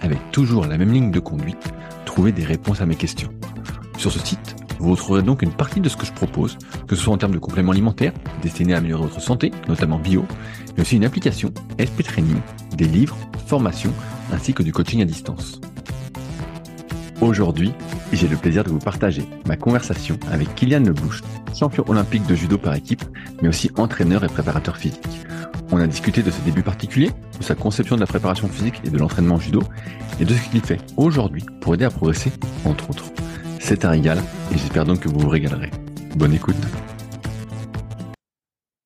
avec toujours la même ligne de conduite, trouver des réponses à mes questions. Sur ce site, vous retrouverez donc une partie de ce que je propose, que ce soit en termes de compléments alimentaires, destinés à améliorer votre santé, notamment bio, mais aussi une application, SP Training, des livres, formations, ainsi que du coaching à distance. Aujourd'hui, j'ai le plaisir de vous partager ma conversation avec Kylian Leblouch, champion olympique de judo par équipe, mais aussi entraîneur et préparateur physique. On a discuté de ses débuts particuliers, de sa conception de la préparation physique et de l'entraînement judo, et de ce qu'il fait aujourd'hui pour aider à progresser, entre autres. C'est un régal, et j'espère donc que vous vous régalerez. Bonne écoute.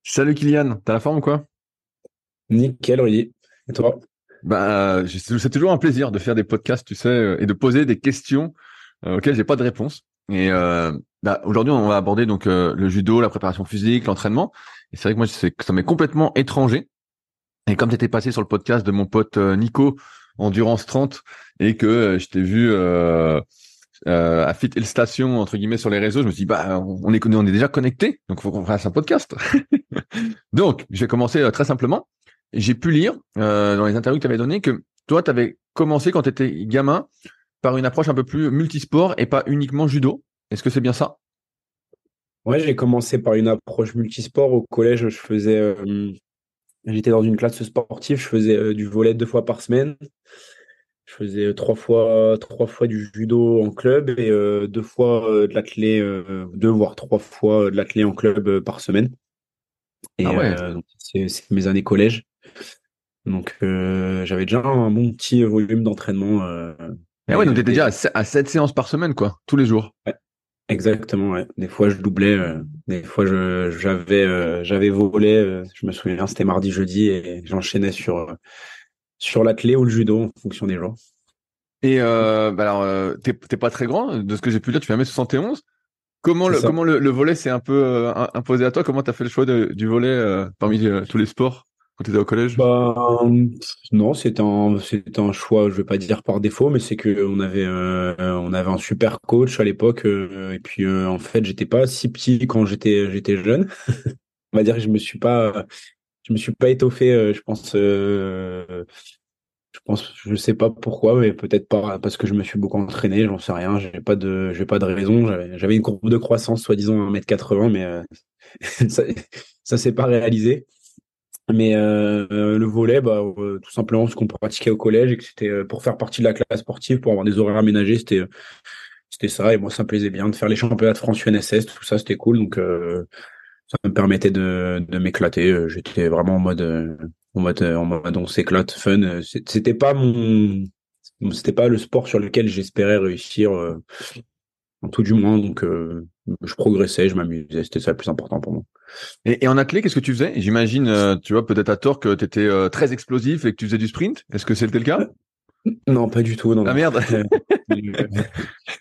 Salut Kylian, t'as la forme ou quoi? Nickel. Et toi? Bah, c'est toujours un plaisir de faire des podcasts, tu sais, euh, et de poser des questions euh, auxquelles j'ai pas de réponse. Et euh, bah, aujourd'hui, on va aborder donc euh, le judo, la préparation physique, l'entraînement. Et c'est vrai que moi, ça m'est complètement étranger. Et comme tu étais passé sur le podcast de mon pote euh, Nico, Endurance 30, et que euh, je t'ai vu euh, euh, à Fit Hill Station, entre guillemets, sur les réseaux, je me suis dit, bah, on est, on est déjà connecté, donc faut qu'on fasse un podcast. donc, je vais commencer très simplement. J'ai pu lire dans les interviews que tu avais données que toi, tu avais commencé quand tu étais gamin par une approche un peu plus multisport et pas uniquement judo. Est-ce que c'est bien ça? Ouais, j'ai commencé par une approche multisport. Au collège, je faisais, euh, j'étais dans une classe sportive, je faisais euh, du volet deux fois par semaine. Je faisais euh, trois fois, trois fois du judo en club et euh, deux fois euh, de l'athlé, deux voire trois fois de l'athlé en club par semaine. Et ah ouais. c'est mes années collège. Donc j'avais déjà un bon petit volume d'entraînement. Ah ouais, donc t'étais déjà à 7 séances par semaine, quoi, tous les jours. Ouais. Exactement, ouais. Des fois, je doublais, euh, des fois, je, j'avais, euh, j'avais volé. Euh, je me souviens, c'était mardi, jeudi, et j'enchaînais sur sur la clé ou le judo en fonction des jours. Et bah alors, t'es, t'es pas très grand, de ce que j'ai pu lire, tu fais 1m71. Comment le comment le, volet s'est un peu imposé à toi? Comment t'as fait le choix de, du volet parmi tous les sports? Quand tu au collège? Bah, Non, c'était un, un choix, je vais pas dire par défaut, mais c'est que on avait, euh, avait un super coach à l'époque. Euh, et puis, euh, en fait, j'étais pas si petit quand j'étais, jeune. on va dire que je me suis pas, je me suis pas étoffé, je pense. je pense, je sais pas pourquoi, mais peut-être parce que je me suis beaucoup entraîné, j'en sais rien. J'ai pas de, j'ai pas de raison. J'avais, j'avais une courbe de croissance, soi-disant 1m80, mais ça, ça s'est pas réalisé. Mais euh, le volet, bah, euh, tout simplement ce qu'on pratiquait au collège et que c'était euh, pour faire partie de la classe sportive, pour avoir des horaires aménagés, c'était c'était ça. Et moi, ça me plaisait bien de faire les championnats de France UNSS, tout ça, c'était cool. Donc ça me permettait de, de m'éclater. J'étais vraiment en mode en mode en mode on s'éclate, fun. C'était pas mon c'était pas le sport sur lequel j'espérais réussir en tout du moins. Donc je progressais, je m'amusais, c'était ça le plus important pour moi. Et, en athlète, qu'est-ce que tu faisais? J'imagine, euh, tu vois, peut-être à tort que tu étais euh, très explosif et que tu faisais du sprint. Est-ce que c'était le cas? Non, pas du tout. Non, ah merde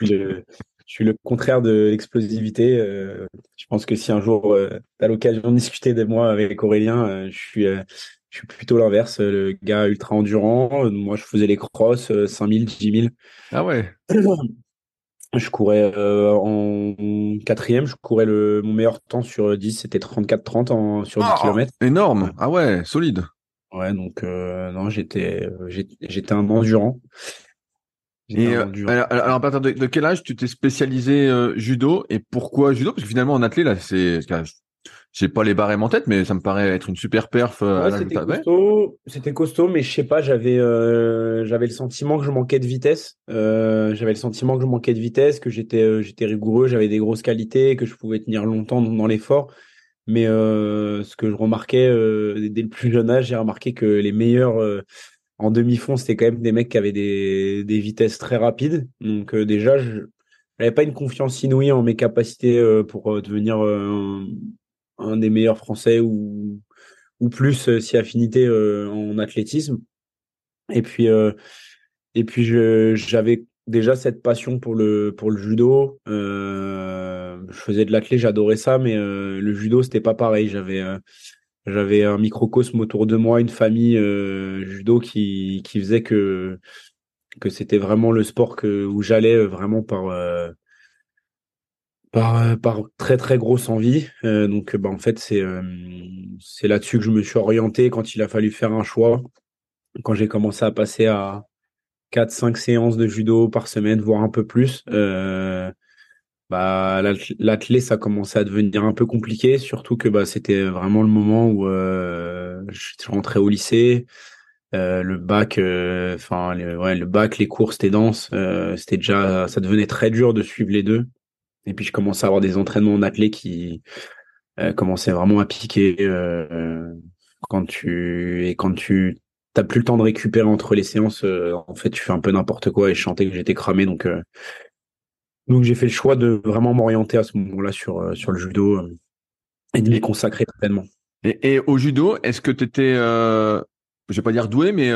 je, suis le contraire de l'explosivité. Euh, je pense que si un jour tu as l'occasion de discuter de moi avec Aurélien, je suis je suis plutôt l'inverse, le gars ultra endurant. Moi, je faisais les crosses, 5000, 10 000. Ah ouais. Je courais euh, en quatrième, je courais le mon meilleur temps sur 10, c'était 34-30 sur 10 oh, km. Énorme. Ah ouais, solide. Ouais, donc euh, non, j'étais j'étais un endurant. Et euh, alors, à partir de, quel âge tu t'es spécialisé judo et pourquoi judo? Parce que finalement en athlète là, c'est j'ai pas les barèmes en tête, mais ça me paraît être une super perf. Euh, c'était costaud, c'était costaud, mais je sais pas, j'avais euh, j'avais le sentiment que je manquais de vitesse. Euh, j'avais le sentiment que je manquais de vitesse, que j'étais j'étais rigoureux, j'avais des grosses qualités, que je pouvais tenir longtemps dans l'effort. Mais ce que je remarquais dès le plus jeune âge, j'ai remarqué que les meilleurs en demi-fond, c'était quand même des mecs qui avaient des, des vitesses très rapides. Donc déjà, je n'avais pas une confiance inouïe en mes capacités pour devenir un des meilleurs Français ou, plus euh, si affinité euh, en athlétisme. Et puis, euh, Et j'avais déjà cette passion pour le judo. Je faisais de l'athlé, j'adorais ça, mais le judo c'était pas pareil. J'avais un microcosme autour de moi, une famille judo qui faisait que c'était vraiment le sport où j'allais vraiment par par, par très très grosse envie. donc bah, en fait c'est c'est là-dessus que je me suis orienté quand il a fallu faire un choix. Quand j'ai commencé à passer à 4-5 séances de judo par semaine, voire un peu plus. Euh, bah, l'athlé, ça commençait à devenir un peu compliqué, surtout que bah, c'était vraiment le moment où euh, je rentrais au lycée. Euh, le bac, euh, enfin le bac, les cours, c'était dense. Euh, c'était déjà, ça devenait très dur de suivre les deux. Et puis je commençais à avoir des entraînements en athlé qui commençaient vraiment à piquer quand tu et quand tu t'as plus le temps de récupérer entre les séances. Euh, en fait, tu fais un peu n'importe quoi et je sentais que j'étais cramé. Donc, euh, donc j'ai fait le choix de vraiment m'orienter à ce moment-là sur, euh, sur le judo et de m'y consacrer pleinement. Et, et, au judo, est-ce que tu étais, je vais pas dire doué, mais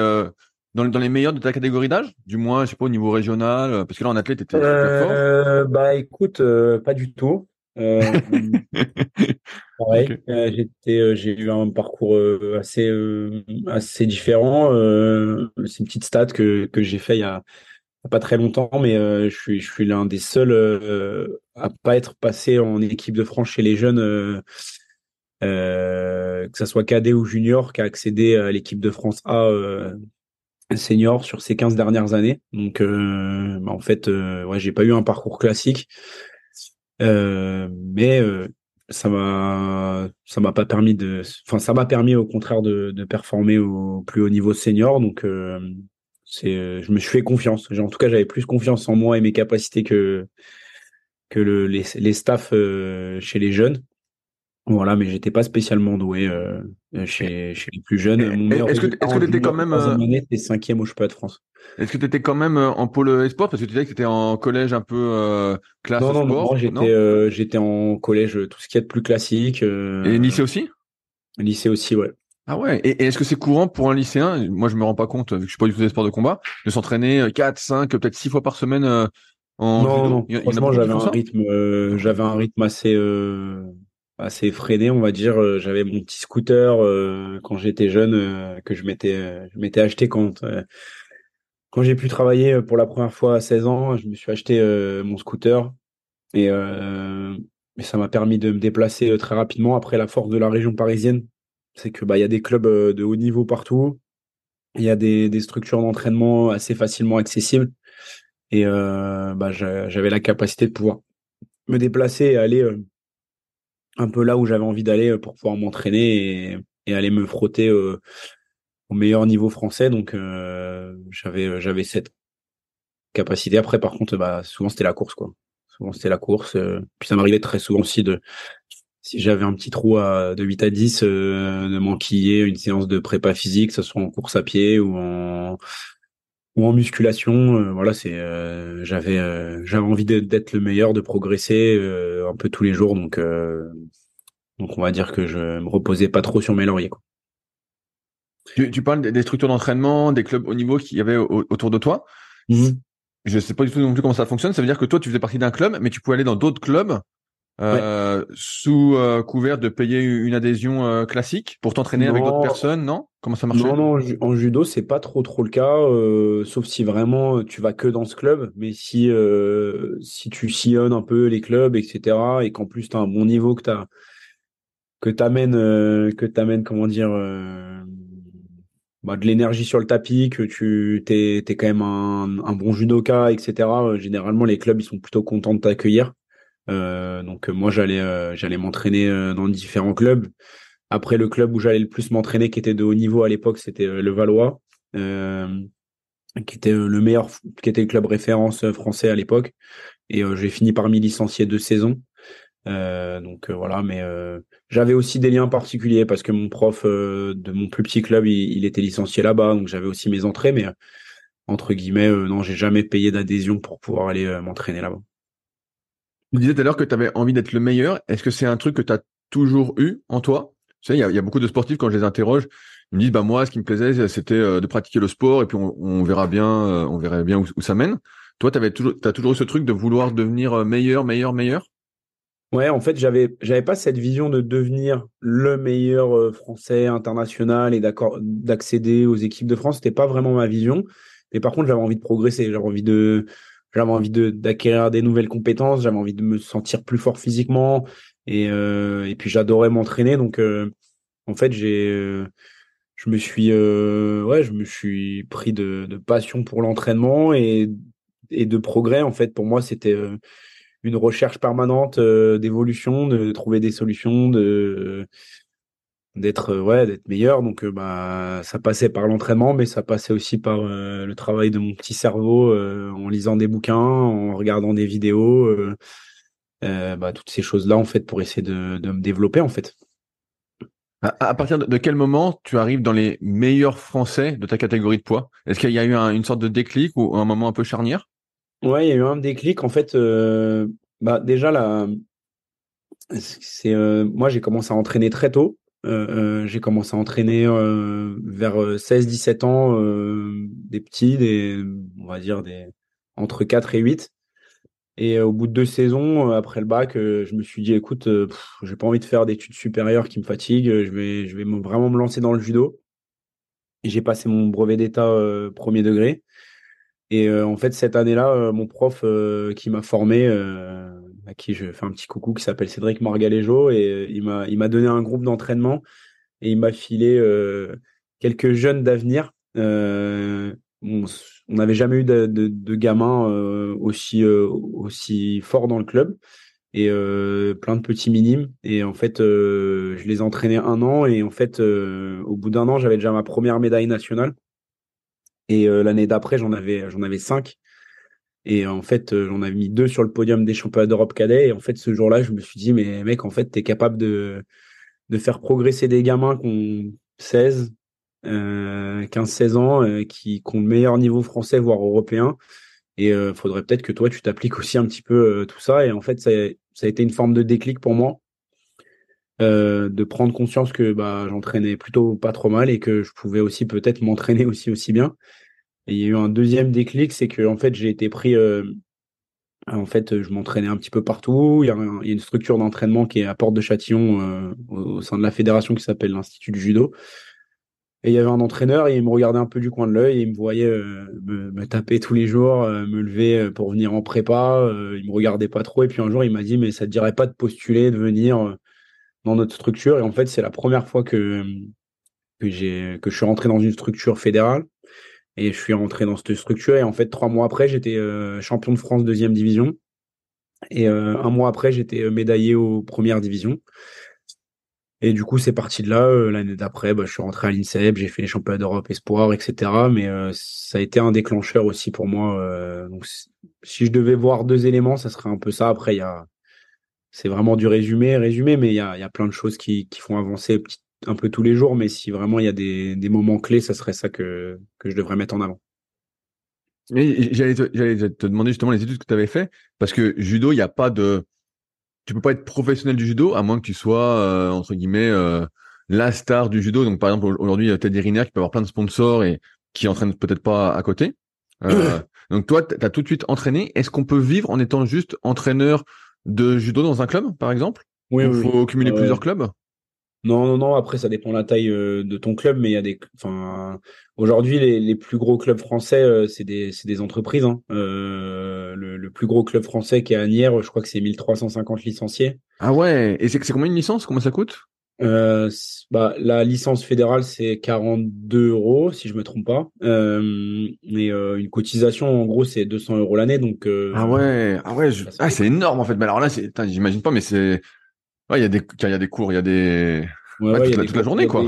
dans, dans, les meilleurs de ta catégorie d'âge? Du moins, je sais pas, au niveau régional Parce que là, en athlète, tu étais fort. Bah écoute, pas du tout. Euh, pareil, euh, euh, j'ai eu un parcours assez assez différent. c'est une petite stat que que j'ai fait il y a pas très longtemps, mais je suis je suis l'un des seuls à pas être passé en équipe de France chez les jeunes. que ça soit cadet ou junior, qui a accédé à l'équipe de France A senior sur ces 15 dernières années. Donc, bah, en fait, ouais, j'ai pas eu un parcours classique. Euh, mais euh, ça m'a ça m'a pas permis de enfin ça m'a permis au contraire de, de performer au plus haut niveau senior donc euh, c'est je me suis fait confiance en tout cas j'avais plus confiance en moi et mes capacités que que le, les, les staffs chez les jeunes voilà mais j'étais pas spécialement doué chez, chez les plus jeunes est-ce que est-ce que tu étais quand même année cinquième au championnat de France est-ce que tu étais quand même euh, en pôle e-sport parce que tu disais que tu étais en collège un peu euh, classe non, non, sport Non, j'étais euh, j'étais en collège tout ce qui est de plus classique. Et lycée aussi? Lycée aussi, ouais. Ah ouais. Et, est-ce que c'est courant pour un lycéen? Moi, je me rends pas compte vu que je suis pas du tout des sports de combat de s'entraîner 4, 5, peut-être 6 fois par semaine en non, non. Franchement, j'avais un rythme, j'avais un rythme assez assez freiné, on va dire. J'avais mon petit scooter quand j'étais jeune que je m'étais je m'étais acheté quand quand j'ai pu travailler euh, pour la première fois à 16 ans, je me suis acheté euh, mon scooter et, euh, ça m'a permis de me déplacer très rapidement. Après, la force de la région parisienne, c'est que bah il y a des clubs de haut niveau partout, il y a des, des structures d'entraînement assez facilement accessibles et bah, j'avais la capacité de pouvoir me déplacer et aller un peu là où j'avais envie d'aller pour pouvoir m'entraîner et, aller me frotter au meilleur niveau français. Donc euh, j'avais euh, j'avais cette capacité. Après, par contre, bah souvent c'était la course quoi. Souvent c'était la course. Euh, puis ça m'arrivait très souvent aussi de si j'avais un petit trou à, de 8 à 10, de m'enquiller une séance de prépa physique, que ce soit en course à pied ou en ou en musculation. voilà, c'est j'avais j'avais envie d'être le meilleur, de progresser un peu tous les jours. Donc donc on va dire que je me reposais pas trop sur mes lauriers. Quoi. Tu, tu parles des structures d'entraînement, des clubs au niveau qu'il y avait autour de toi. Je mhm. Je sais pas du tout non plus comment ça fonctionne. Ça veut dire que toi, tu faisais partie d'un club, mais tu pouvais aller dans d'autres clubs euh, sous euh, couvert de payer une adhésion euh, classique pour t'entraîner avec d'autres personnes, non? Comment ça marche Non, non, en judo, c'est pas trop trop le cas, sauf si vraiment tu vas que dans ce club. Mais si si tu sillonnes un peu les clubs, etc., et qu'en plus tu as un bon niveau, que tu que t'amènes que t'amènes comment dire bah, de l'énergie sur le tapis, que tu t'es es quand même un, un, bon judoka, etc. Euh, généralement, les clubs ils sont plutôt contents de t'accueillir. Euh, donc euh, moi j'allais j'allais m'entraîner dans différents clubs. Après le club où j'allais le plus m'entraîner, qui était de haut niveau à l'époque, c'était le Valois, qui était le meilleur, qui était le club référence français à l'époque. Et j'ai fini par m'y licencier deux saisons. donc voilà, mais j'avais aussi des liens particuliers parce que mon prof euh, de mon plus petit club, il, était licencié là-bas, donc j'avais aussi mes entrées, mais euh, entre guillemets, euh, non, j'ai jamais payé d'adhésion pour pouvoir aller m'entraîner là-bas. Tu disais tout à l'heure que tu avais envie d'être le meilleur. Est-ce que c'est un truc que tu as toujours eu en toi? Il y a, beaucoup de sportifs quand je les interroge, ils me disent bah moi, ce qui me plaisait, c'était de pratiquer le sport et puis on, verra bien, on verra bien où, ça mène. Toi, tu toujours, as toujours eu ce truc de vouloir devenir meilleur, meilleur, meilleur? Ouais, en fait, j'avais j'avais pas cette vision de devenir le meilleur français international et d'accord d'accéder aux équipes de France. C'était pas vraiment ma vision. Mais par contre, j'avais envie de progresser. J'avais envie de j'avais envie d'acquérir des nouvelles compétences. J'avais envie de me sentir plus fort physiquement. Et et puis j'adorais m'entraîner. Donc en fait, j'ai je me suis ouais, je me suis pris de, de passion pour l'entraînement et et de progrès. En fait, pour moi, c'était une recherche permanente euh, d'évolution, de trouver des solutions, de d'être euh, ouais d'être meilleur donc euh, bah ça passait par l'entraînement mais ça passait aussi par le travail de mon petit cerveau en lisant des bouquins en regardant des vidéos bah, toutes ces choses là en fait pour essayer de, de me développer en fait à, partir de, quel moment tu arrives dans les meilleurs français de ta catégorie de poids? Est-ce qu'il y a eu une sorte de déclic ou un moment un peu charnière? Ouais, il y a eu un déclic. En fait, euh, bah déjà là, c'est euh, moi j'ai commencé à entraîner très tôt. Euh, j'ai commencé à entraîner vers 16-17 ans, des petits, des on va dire des entre 4 et 8. Et au bout de deux saisons, après le bac, je me suis dit écoute, j'ai pas envie de faire d'études supérieures qui me fatiguent. Je vais je vais vraiment me lancer dans le judo. J'ai passé mon brevet d'état premier degré. Et euh, en fait, cette année-là, euh, mon prof euh, qui m'a formé, à qui je fais un petit coucou, qui s'appelle Cédric Margaléjo, et il m'a il m'a donné un groupe d'entraînement et il m'a filé quelques jeunes d'avenir. on n'avait jamais eu de, de, gamins aussi aussi forts dans le club et plein de petits minimes. Et en fait, je les entraînais un an et en fait, au bout d'un an, j'avais déjà ma première médaille nationale. Et euh, l'année d'après, j'en avais, j'en avais cinq. Et en fait, euh, j'en avais mis deux sur le podium des championnats d'Europe cadet. Et en fait, ce jour-là, je me suis dit, mais mec, en fait, tu es capable de, de faire progresser des gamins qui ont 16, euh, 15-16 ans, euh, qui, ont le meilleur niveau français, voire européen. Et il faudrait peut-être que toi, tu t'appliques aussi un petit peu tout ça. Et en fait, ça, ça, a été une forme de déclic pour moi. de prendre conscience que bah, j'entraînais plutôt pas trop mal et que je pouvais aussi peut-être m'entraîner aussi aussi bien. Et il y a eu un deuxième déclic, c'est que en fait j'ai été pris. Euh, en fait, je m'entraînais un petit peu partout. Il y a, une structure d'entraînement qui est à Porte de Châtillon euh, au, sein de la fédération qui s'appelle l'Institut du judo. Et il y avait un entraîneur et il me regardait un peu du coin de l'œil il me voyait euh, me, taper tous les jours, me lever pour venir en prépa. il me regardait pas trop et puis un jour il m'a dit mais ça te dirait pas de postuler, de venir dans notre structure? Et en fait c'est la première fois que que que je suis rentré dans une structure fédérale et je suis rentré dans cette structure. Et en fait, trois mois après, j'étais euh, champion de France deuxième division. Et euh, un mois après, j'étais euh, médaillé aux premières divisions. Et du coup, c'est parti de là. L'année d'après, bah, je suis rentré à l'INSEP, j'ai fait les championnats d'Europe Espoir, etc. Mais ça a été un déclencheur aussi pour moi. donc, si je devais voir deux éléments, ça serait un peu ça. Après, a, c'est vraiment du résumé, résumé, mais il y a, y a plein de choses qui, qui font avancer un peu tous les jours, mais si vraiment il y a des, des moments clés, ça serait ça que, que je devrais mettre en avant. J'allais te, te, demander justement les études que tu avais fait, parce que judo, il n'y a pas de. Tu peux pas être professionnel du judo, à moins que tu sois, euh, entre guillemets, euh, la star du judo. Donc, par exemple, aujourd'hui, Teddy Riner qui peut avoir plein de sponsors et qui entraîne peut-être pas à côté. Euh, donc, toi, tu as tout de suite entraîné. Est-ce qu'on peut vivre en étant juste entraîneur de judo dans un club, par exemple? Oui, Il faut cumuler plusieurs clubs? Non, non, non. Après, ça dépend de la taille euh, de ton club, mais il y a des. Enfin, aujourd'hui, les, les, plus gros clubs français, euh, c'est des, des, entreprises. Hein. Euh, le, le, plus gros club français qui est à Nières, je crois que c'est 1350 licenciés. Ah ouais. Et c'est combien une licence? Comment ça coûte? Euh, bah, la licence fédérale c'est 42 euros si je me trompe pas. Euh, mais euh, une cotisation en gros c'est 200 euros l'année donc. ah ouais, ah ouais, ah c'est énorme en fait. Mais alors là c'est, j'imagine pas, mais c'est Ouais, il y a des, il y a des cours, il y a des, ouais, toute, la, journée, quoi.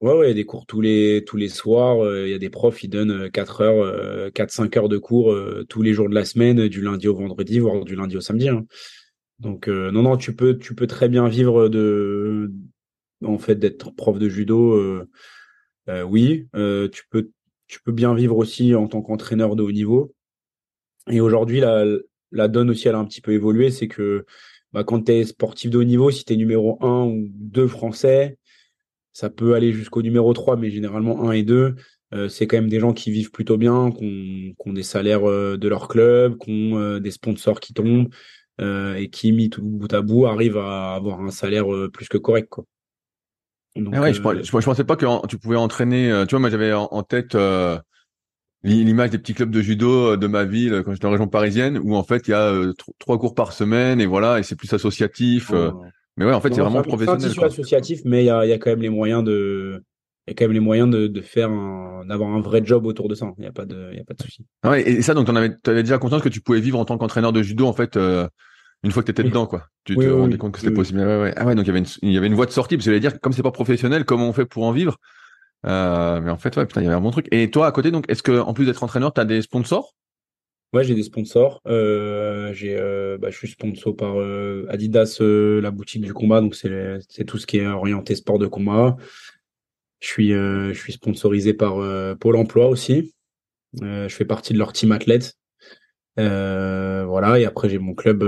Ouais, ouais, il y a des cours tous les, tous les soirs. Euh, il y a des profs, ils donnent 4 euh, heures, 4, euh, 5 heures de cours tous les jours de la semaine, du lundi au vendredi, voire du lundi au samedi. Hein. Donc, non, non, tu peux, tu peux très bien vivre de, en fait, d'être prof de judo. oui, tu peux, tu peux bien vivre aussi en tant qu'entraîneur de haut niveau. Et aujourd'hui, la, la donne aussi, elle a un petit peu évolué. C'est que bah, quand tu es sportif de haut niveau, si tu es numéro 1 ou 2 français, ça peut aller jusqu'au numéro 3, mais généralement 1 et 2, c'est quand même des gens qui vivent plutôt bien, qui ont, des salaires de leur club, qui ont des sponsors qui tombent et qui, mis tout bout à bout, arrivent à avoir un salaire plus que correct. Quoi. Ah ouais, je, je, pensais pas que tu pouvais entraîner. tu vois, moi j'avais en, tête l'image des petits clubs de judo de ma ville quand j'étais en région parisienne, où en fait il y a trois cours par semaine et voilà, et c'est plus associatif. Mais ouais, en fait, c'est vraiment professionnel. C'est associatif, mais il y a, y a, quand même les moyens de, il y a quand même les moyens de, de faire un, d'avoir un vrai job autour de ça. Il n'y a pas de, il y a pas de souci. Ah ouais, et ça, donc, tu avais, avais déjà conscience que tu pouvais vivre en tant qu'entraîneur de judo, en fait, euh, une fois que tu étais dedans, quoi. Tu te rendais compte que c'était possible. Ah ouais, donc il y avait une, il y avait une voie de sortie, parce que j'allais dire, comme c'est pas professionnel, comment on fait pour en vivre? Euh, mais en fait, ouais, putain, il y avait un bon truc. Et toi, à côté, donc, est-ce que, en plus d'être entraîneur, tu as des sponsors? Ouais, j'ai des sponsors. Euh, j'ai, euh, bah, je suis sponsor par euh, Adidas, la boutique du combat, donc c'est c'est tout ce qui est orienté sport de combat. Je suis je suis sponsorisé par Pôle Emploi aussi. je fais partie de leur team athlète. voilà, et après j'ai mon club,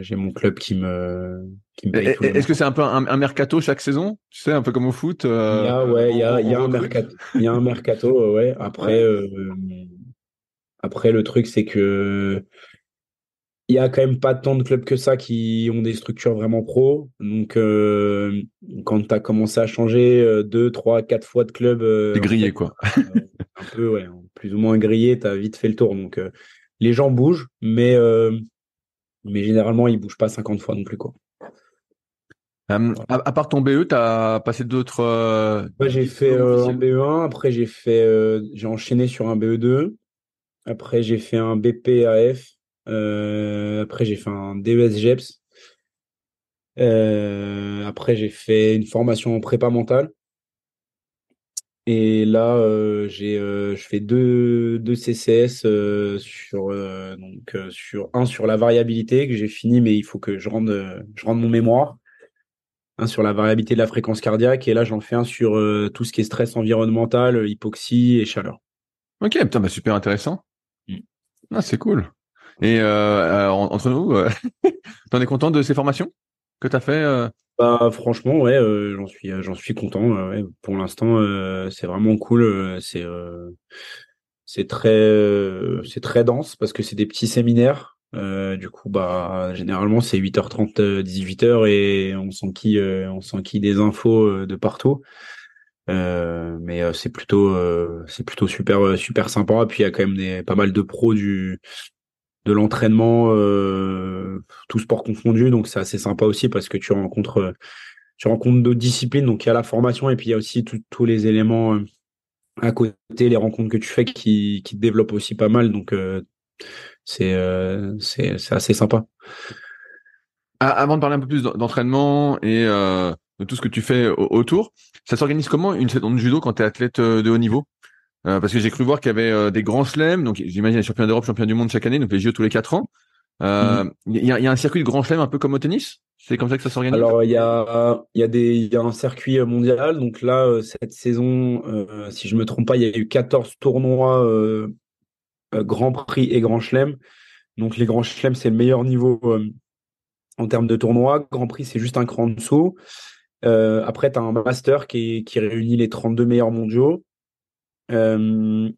j'ai mon club qui me. Est-ce que c'est un peu un, mercato chaque saison? Tu sais, un peu comme au foot. il y a, ouais, il y a, il y a un mercato, il y a un mercato, ouais. Après. Après, le truc, c'est que il y a quand même pas tant de clubs que ça qui ont des structures vraiment pro. Donc, euh, quand tu as commencé à changer euh, deux, trois, quatre fois de club. Euh, grillé, quoi. un peu, ouais, plus ou moins grillé, tu as vite fait le tour. Donc, les gens bougent, mais, mais généralement, ils bougent pas 50 fois non plus, quoi. À, part ton BE, tu as passé d'autres. j'ai fait un BE1, après j'ai fait, j'ai enchaîné sur un BE2. Après, j'ai fait un BPAF. Euh, après, j'ai fait un DES GEPS. Euh, après, j'ai fait une formation en prépa mentale. Et là, euh, j'ai, je fais deux, deux CCS sur, donc, sur un sur la variabilité que j'ai fini, mais il faut que je rende, je rende mon mémoire. Un sur la variabilité de la fréquence cardiaque. Et là, j'en fais un sur tout ce qui est stress environnemental, hypoxie et chaleur. Ok, putain, bah super intéressant. Ah, c'est cool. Et euh, entre nous, euh, t'en es content de ces formations que tu as fait euh? Bah, franchement, ouais, j'en suis, j'en suis content. Pour l'instant, c'est vraiment cool. c'est, c'est très, c'est très dense parce que c'est des petits séminaires. Du coup, bah, généralement, c'est 8h30, 18h et on s'enquille, on s'enquille des infos de partout. Euh, mais euh, c'est plutôt euh, c'est plutôt super super sympa. Puis il y a quand même des pas mal de pros du de l'entraînement, tout sport confondu, donc c'est assez sympa aussi parce que tu rencontres tu rencontres d'autres disciplines. Donc il y a la formation et puis il y a aussi tous les éléments à côté, les rencontres que tu fais qui qui te développent aussi pas mal. Donc c'est c'est c'est assez sympa. Avant de parler un peu plus d'entraînement et de tout ce que tu fais autour. Ça s'organise comment une saison de judo quand tu es athlète euh, de haut niveau? Euh, Parce que j'ai cru voir qu'il y avait euh, des grands chelems, donc j'imagine les champions d'Europe, champions du monde chaque année, donc les JO tous les quatre ans. Il y, a, y, a, un circuit de grands chelems un peu comme au tennis? C'est comme ça que ça s'organise? Alors il y a, y, a des, y a un circuit mondial, donc là, cette saison, si je me trompe pas, il y a eu 14 tournois Grand Prix et Grand Chelem. Donc les Grands Chelem, c'est le meilleur niveau en termes de tournois. Grand Prix, c'est juste un cran de saut. Euh, après, tu as un master qui, qui, réunit les 32 meilleurs mondiaux. Euh,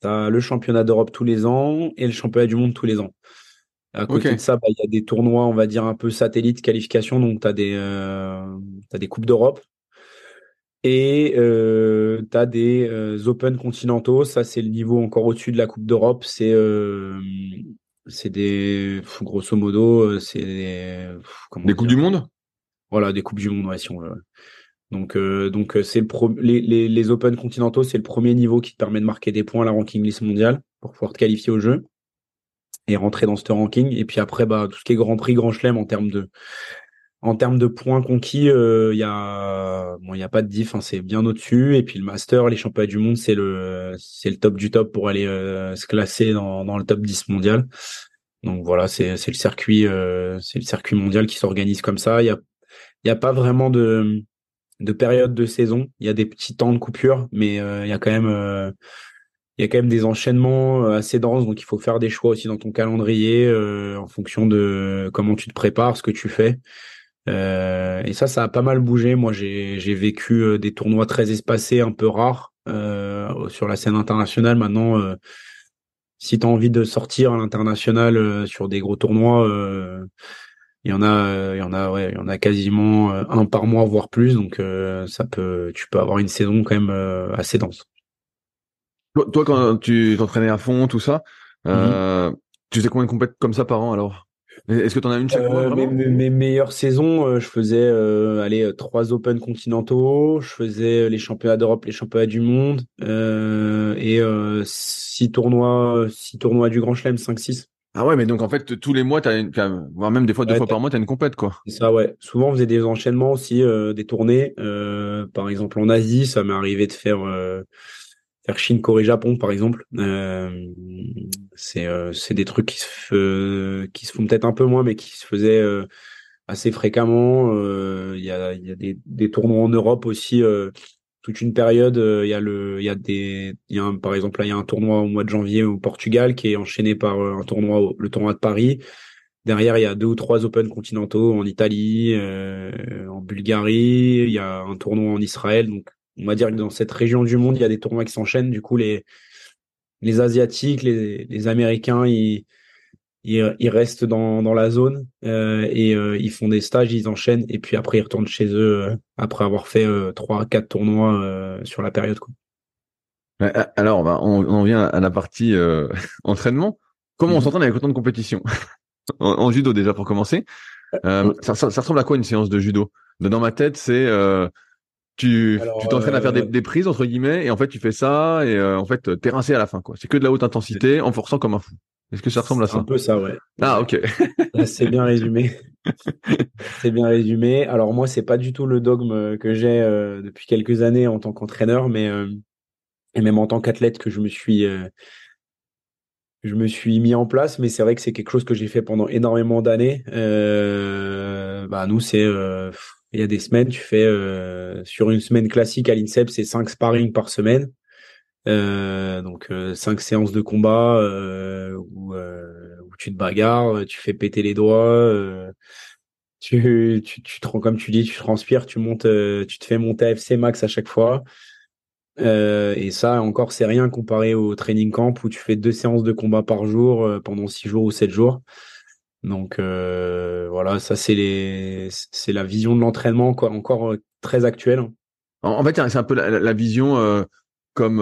tu as le championnat d'Europe tous les ans et le championnat du monde tous les ans. À côté de ça, bah, il y a des tournois, on va dire, un peu satellites, qualification. Donc, tu as, des, euh, des Coupes d'Europe. Et euh, tu as des euh, Open continentaux. Ça, c'est le niveau encore au-dessus de la Coupe d'Europe. C'est euh, c'est des, grosso modo, c'est des, des Coupes du Monde? Voilà, des Coupes du Monde, ouais, si on veut. Donc, donc c'est le pro les, les, les, Open continentaux, c'est le premier niveau qui te permet de marquer des points à la ranking list mondiale pour pouvoir te qualifier au jeu et rentrer dans ce ranking. Et puis après, bah, tout ce qui est Grand Prix, Grand Chelem en termes de en termes de points conquis, il euh, y a bon, il y a pas de diff, hein, c'est bien au-dessus. Et puis le Master, les championnats du monde, c'est le c'est le top du top pour aller se classer dans, dans le top 10 mondial. Donc voilà, c'est c'est le circuit c'est le circuit mondial qui s'organise comme ça. Il y a il n'y a pas vraiment de, de période de saison. Il y a des petits temps de coupure, mais euh, il y a quand même euh, il y a quand même des enchaînements euh, assez denses, donc il faut faire des choix aussi dans ton calendrier en fonction de comment tu te prépares, ce que tu fais. Et ça, ça a pas mal bougé. Moi, j'ai vécu des tournois très espacés, un peu rares sur la scène internationale. Maintenant, si tu as envie de sortir à l'international sur des gros tournois, il y en a, il y en a, ouais, il y en a quasiment un par mois, voire plus. Donc, ça peut, tu peux avoir une saison quand même assez dense. Toi, quand tu t'entraînais à fond, tout ça, euh, mhm. tu faisais combien de compètes comme ça par an alors? Est-ce que tu en as une chaque euh, mes, meilleures saisons, euh, je faisais euh, allez, trois Open continentaux, je faisais les championnats d'Europe, les championnats du monde, et six tournois, six tournois du Grand Chelem, 5-6. Ah ouais, mais donc en fait, tous les mois, as une, voire même des fois deux fois par mois, tu as une compète, quoi. C'est ça, ouais. Souvent, on faisait des enchaînements aussi, des tournées. par exemple, en Asie, ça m'est arrivé de faire faire Chine, Corée, Japon, par exemple. Euh, c'est euh, des trucs qui se qui se font peut-être un peu moins, mais qui se faisaient euh, assez fréquemment. Euh, il y a y a des, des tournois en Europe aussi. toute une période, il y a le, il y a des, y a par exemple là, il y a un tournoi au mois de janvier au Portugal qui est enchaîné par un tournoi, le tournoi de Paris. Derrière, il y a deux ou trois Open continentaux en Italie, en Bulgarie. Il y a un tournoi en Israël. Donc, on va dire que dans cette région du monde, il y a des tournois qui s'enchaînent. Du coup, les, les Asiatiques, les, les Américains, ils, ils, restent dans, dans la zone euh, et euh, ils font des stages, ils enchaînent et puis après ils retournent chez eux euh, après avoir fait trois, quatre tournois sur la période. Quoi. Alors, on, on, vient à la partie entraînement. Comment on mhm. s'entraîne avec autant de compétition en, judo déjà pour commencer ça, ça, ça, ressemble à quoi une séance de judo? Dans ma tête, c'est tu tu t'entraînes à faire des, euh, des, prises entre guillemets et en fait tu fais ça et euh, en fait t'es rincé à la fin quoi. C'est que de la haute intensité en forçant comme un fou. Est-ce que ça ressemble à ça? Un peu ça, ouais. Ah ok. c'est bien résumé. c'est bien résumé. Alors moi c'est pas du tout le dogme que j'ai euh, depuis quelques années en tant qu'entraîneur, mais et même en tant qu'athlète que je me suis je me suis mis en place, mais c'est vrai que c'est quelque chose que j'ai fait pendant énormément d'années. bah nous c'est il y a des semaines, tu fais euh, sur une semaine classique à l'INSEP, c'est 5 sparring par semaine. Euh, donc euh, cinq séances de combat où, où, tu te bagarres, tu fais péter les doigts, tu, tu, tu te comme tu dis, tu transpires, tu montes, tu te fais monter à FC max à chaque fois. et ça encore c'est rien comparé au training camp où tu fais deux séances de combat par jour pendant six jours ou sept jours. Donc euh, voilà, ça c'est les, c'est la vision de l'entraînement encore, encore euh, très actuelle. En, fait, c'est un peu la, vision euh, comme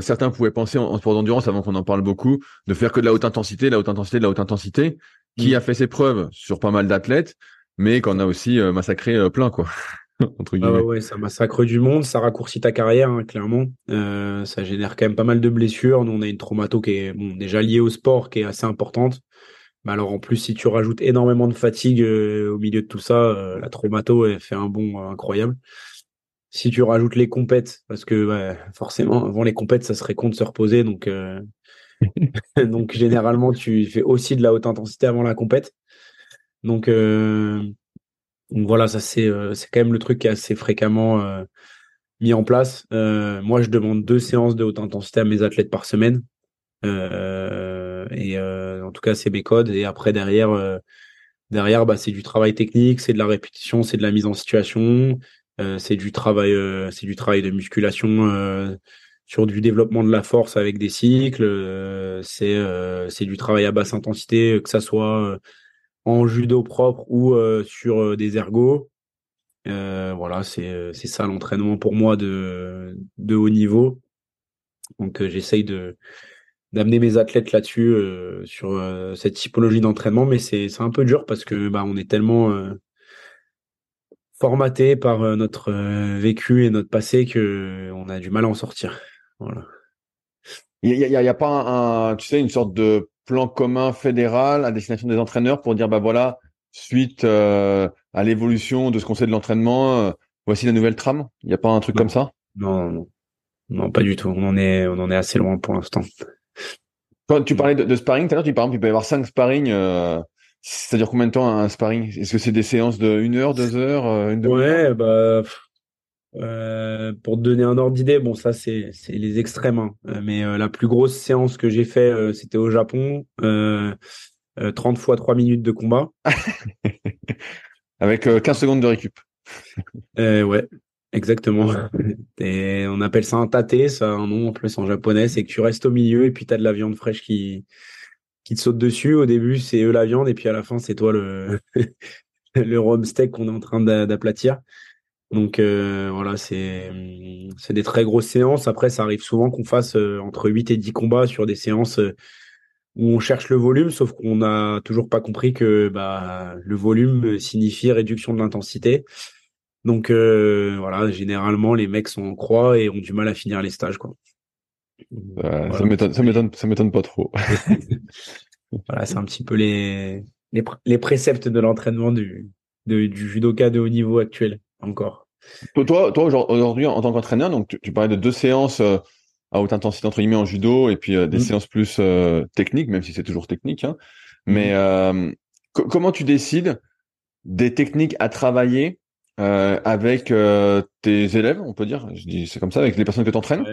certains pouvaient penser en, sport d'endurance avant qu'on en parle beaucoup, de faire que de la haute intensité, la haute intensité, de la haute intensité, qui mm. a fait ses preuves sur pas mal d'athlètes, mais qu'on a aussi massacré plein quoi. Entre ah ouais, ça massacre du monde, ça raccourcit ta carrière, hein, clairement. ça génère quand même pas mal de blessures. Nous, on a une traumato qui est bon, déjà liée au sport, qui est assez importante. Mais alors en plus, si tu rajoutes énormément de fatigue euh, au milieu de tout ça, euh, la traumato fait un bond euh, incroyable. Si tu rajoutes les compètes, parce que forcément avant les compètes, ça serait con de se reposer, donc donc généralement tu fais aussi de la haute intensité avant la compète. Donc, donc voilà, ça c'est quand même le truc qui est assez fréquemment mis en place. moi, je demande deux séances de haute intensité à mes athlètes par semaine. Euh, et euh, en tout cas, c'est mes codes. Et après, derrière, euh, derrière, bah, c'est du travail technique, c'est de la répétition, c'est de la mise en situation, c'est du travail, c'est du travail de musculation sur du développement de la force avec des cycles. c'est c'est du travail à basse intensité, que ça soit en judo propre ou sur des ergos. voilà, c'est c'est ça l'entraînement pour moi de de haut niveau. Donc j'essaye de d'amener mes athlètes là-dessus euh, sur euh, cette typologie d'entraînement mais c'est c'est un peu dur parce que bah on est tellement euh, formaté par notre vécu et notre passé que on a du mal à en sortir. Voilà. Il y a, y a, pas un, tu sais une sorte de plan commun fédéral à destination des entraîneurs pour dire bah voilà suite à l'évolution de ce qu'on sait de l'entraînement voici la nouvelle trame? Il y a pas un truc comme ça? Non, non. Non pas du tout. On en est on en est assez loin pour l'instant quand tu parlais de, sparring, tout à l'heure, tu, par exemple, il peut y avoir cinq sparring. Euh, dure combien de temps un sparring? Est-ce que c'est des séances de une heure, deux heures, euh, une Ouais, bah, euh, pour te donner un ordre d'idée, bon, ça c'est les extrêmes. Hein. Mais euh, la plus grosse séance que j'ai fait, c'était au Japon. 30 fois 3 minutes de combat. avec 15 secondes de récup. ouais, exactement. Et on appelle ça un tate, ça a un nom en plus en japonais, c'est que tu restes au milieu et puis tu as de la viande fraîche qui, qui te saute dessus. Au début, c'est eux la viande et puis à la fin, c'est toi le, le rhum steak qu'on est en train d'aplatir. Donc euh, voilà, c'est c'est des très grosses séances. Après, ça arrive souvent qu'on fasse euh, entre 8 et 10 combats sur des séances euh, où on cherche le volume, sauf qu'on n'a toujours pas compris que bah, le volume signifie réduction de l'intensité. Donc voilà, généralement les mecs sont en croix et ont du mal à finir les stages quoi. Ça m'étonne, ça m'étonne, ça m'étonne pas trop. voilà, c'est un petit peu les les, les préceptes de l'entraînement du, du judoka de haut niveau actuel encore. Toi, toi aujourd'hui, en tant qu'entraîneur, donc tu, parlais de deux séances euh, à haute intensité entre guillemets en judo et puis euh, des mm. séances plus euh, techniques, même si c'est toujours technique. Hein. Mm. Mais comment tu décides des techniques à travailler avec tes élèves, on peut dire, je dis c'est comme ça, avec les personnes que tu entraînes.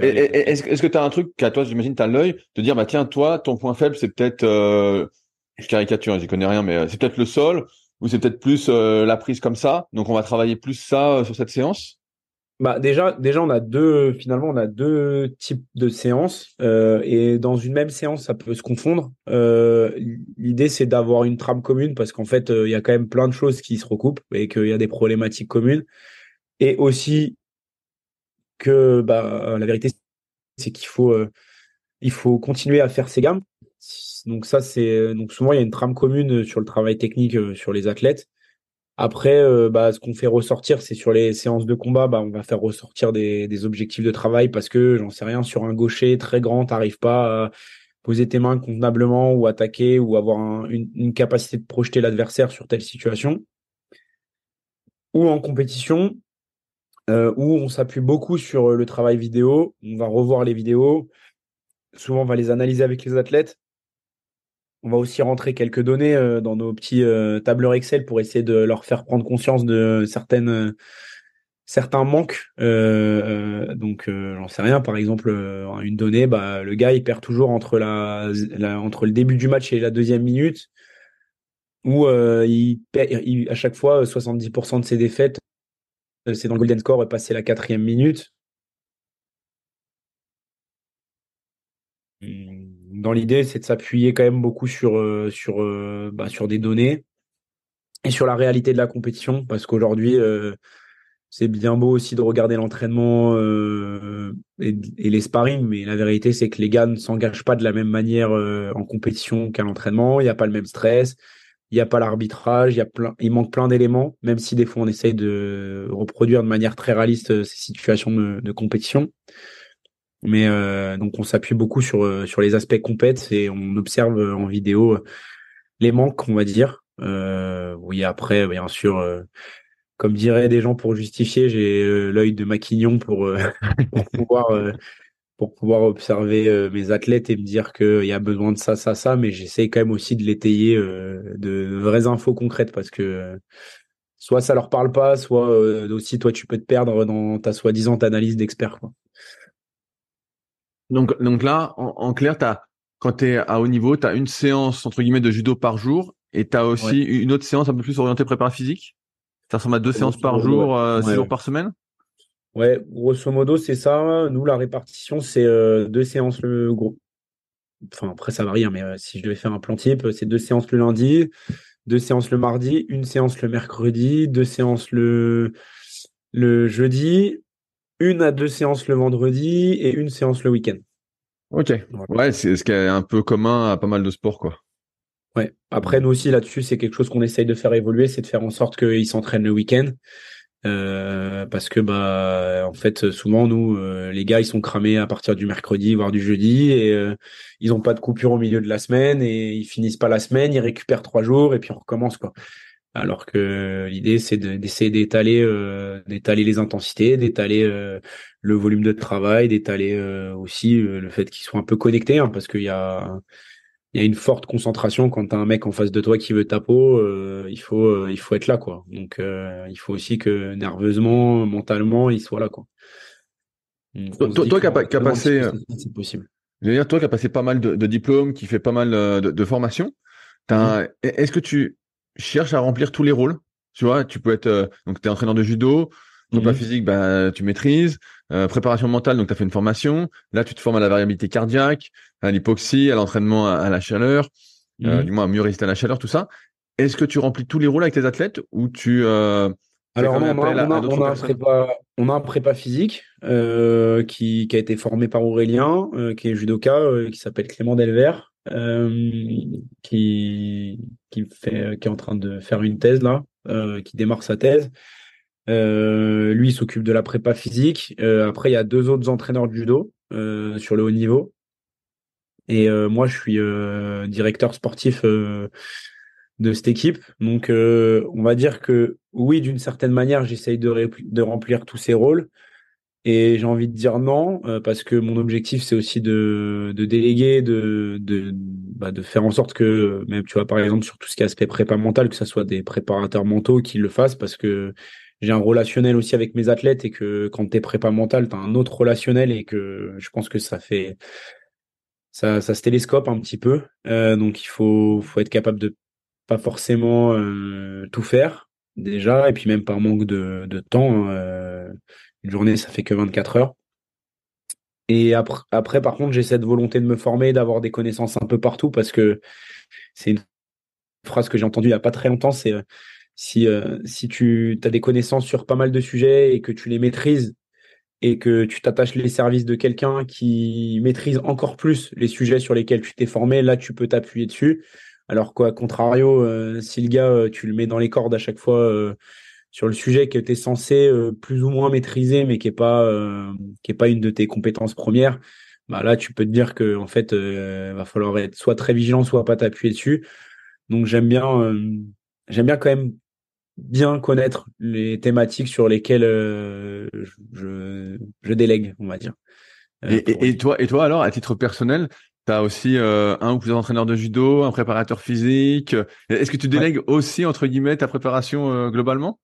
Est-ce que tu as un truc qu'à toi, j'imagine, tu as l'œil, de dire, bah tiens, toi, ton point faible, c'est peut-être, je caricature, j'y connais rien, mais c'est peut-être le sol, ou c'est peut-être plus euh, la prise comme ça. Donc on va travailler plus ça euh, sur cette séance bah déjà, déjà on a deux finalement on a deux types de séances euh, et dans une même séance ça peut se confondre. L'idée c'est d'avoir une trame commune parce qu'en fait il y a quand même plein de choses qui se recoupent et qu'il y a des problématiques communes et aussi que bah la vérité c'est qu'il faut il faut continuer à faire ses gammes donc ça, c'est donc souvent il y a une trame commune sur le travail technique euh, sur les athlètes. Après, euh, bah, ce qu'on fait ressortir, c'est sur les séances de combat, bah, on va faire ressortir des, objectifs de travail parce que j'en sais rien sur un gaucher très grand, t'arrives pas à poser tes mains convenablement ou attaquer ou avoir une, capacité de projeter l'adversaire sur telle situation. Ou en compétition, euh, où on s'appuie beaucoup sur le travail vidéo. On va revoir les vidéos. Souvent, on va les analyser avec les athlètes on va aussi rentrer quelques données euh, dans nos petits euh, tableurs Excel pour essayer de leur faire prendre conscience de euh, certains manques. donc, j'en sais rien. Par exemple, une donnée, bah, le gars il perd toujours entre le début du match et la deuxième minute, où il, perd, à chaque fois 70% de ses défaites, c'est dans le golden score et passer la quatrième minute. L'idée, c'est de s'appuyer quand même beaucoup sur, euh, euh, bah, sur des données et sur la réalité de la compétition, parce qu'aujourd'hui, euh, c'est bien beau aussi de regarder l'entraînement et, les sparring, mais la vérité, c'est que les gars ne s'engagent pas de la même manière en compétition qu'à l'entraînement. Il n'y a pas le même stress, il n'y a pas l'arbitrage, il manque plein d'éléments, même si des fois on essaye de reproduire de manière très réaliste ces situations de compétition. Mais euh, donc on s'appuie beaucoup sur euh, sur les aspects compètes et on observe euh, en vidéo les manques, on va dire. oui, après, bien sûr, comme diraient des gens pour justifier, j'ai l'œil de Maquignon pour, pour pouvoir pour pouvoir observer mes athlètes et me dire qu'il y a besoin de ça, ça, ça, mais j'essaie quand même aussi de l'étayer de vraies infos concrètes parce que soit ça leur parle pas, soit aussi toi tu peux te perdre dans ta soi-disant analyse d'expert. Quoi. Donc, donc là, en, clair, as, quand tu es à haut niveau, tu as une séance entre guillemets de judo par jour et tu as aussi une autre séance un peu plus orientée prépa physique. Ça ressemble à deux séances par jour, euh, six jours par semaine? Ouais, grosso modo, c'est ça. Nous, la répartition, c'est euh, deux séances le gros. Enfin, après, ça varie, hein, mais euh, si je devais faire un plan type, c'est deux séances le lundi, deux séances le mardi, une séance le mercredi, deux séances le, le jeudi, une à deux séances le vendredi et une séance le week-end. Ok. Ouais, c'est ce qui est un peu commun à pas mal de sports, quoi. Ouais. Après, nous aussi, là-dessus, c'est quelque chose qu'on essaye de faire évoluer, c'est de faire en sorte qu'ils s'entraînent le week-end. Euh, parce que bah en fait souvent nous euh, les gars ils sont cramés à partir du mercredi voire du jeudi et euh, ils ont pas de coupure au milieu de la semaine et ils finissent pas la semaine ils récupèrent trois jours et puis on recommence quoi alors que l'idée c'est d'essayer d'étaler euh, d'étaler les intensités, d'étaler euh, le volume de travail, d'étaler euh, aussi le fait qu'ils soient un peu connectés, hein, parce qu'il y a il y a une forte concentration quand t'as un mec en face de toi qui veut ta peau, il faut il faut être là quoi. Donc il faut aussi que nerveusement, mentalement, il soit là quoi. toi, qui as, passé, c'est possible. Je veux dire, toi qui as passé pas mal de, diplômes, qui fait pas mal de, de formations, mmh. est-ce que tu cherches à remplir tous les rôles. Tu vois, tu peux être euh, donc tu es entraîneur de judo, prépa Mhm. physique, bah tu maîtrises, euh, préparation mentale, donc tu as fait une formation. Là, tu te formes à la variabilité cardiaque, à l'hypoxie, à l'entraînement à, à la chaleur, euh, Mhm. du moins à mieux résister à la chaleur, tout ça. Est-ce que tu remplis tous les rôles avec tes athlètes ou tu Alors on a, on a- à on a un prépa, on a un prépa physique euh, qui, qui a été formé par Aurélien, euh, qui est judoka, euh, qui s'appelle Clément Delver, euh, qui, qui fait, qui est en train de faire une thèse là, euh, qui démarre sa thèse. Euh, lui, il s'occupe de la prépa physique. Euh, après, il y a deux autres entraîneurs de judo euh, sur le haut niveau. Et euh, moi, je suis euh, directeur sportif euh, de cette équipe. Donc, euh, on va dire que oui, d'une certaine manière, j'essaye de remplir tous ces rôles. Et j'ai envie de dire non, euh, parce que mon objectif, c'est aussi de, de déléguer, de, de, bah, de faire en sorte que, même tu vois, par exemple, sur tout ce qui est aspect prépa mental, que ce soit des préparateurs mentaux qui le fassent, parce que j'ai un relationnel aussi avec mes athlètes et que quand t'es prépa mental, t'as un autre relationnel et que je pense que ça fait, ça, ça se télescope un petit peu. Euh, donc il faut, faut être capable de pas forcément euh, tout faire déjà, et puis même par manque de, de temps. Une journée, ça fait que 24 heures. Et après, après, par contre, j'ai cette volonté de me former, d'avoir des connaissances un peu partout, parce que c'est une phrase que j'ai entendue il y a pas très longtemps, c'est euh, si, euh, si tu as des connaissances sur pas mal de sujets et que tu les maîtrises et que tu t'attaches les services de quelqu'un qui maîtrise encore plus les sujets sur lesquels tu t'es formé, là, tu peux t'appuyer dessus. Alors qu'à contrario, euh, si le gars, euh, tu le mets dans les cordes à chaque fois sur le sujet que tu es censé euh, plus ou moins maîtriser, mais qui est pas euh, qui est pas une de tes compétences premières, bah là, tu peux te dire que en fait, euh, va falloir être soit très vigilant, soit pas t'appuyer dessus. Donc j'aime bien, euh, j'aime bien quand même bien connaître les thématiques sur lesquelles euh, je, je délègue, on va dire. Euh, Et, pour- et, toi, et toi alors, à titre personnel, tu as aussi euh, un ou plusieurs entraîneurs de judo, un préparateur physique. Est-ce que tu délègues aussi, entre guillemets, ta préparation euh, globalement?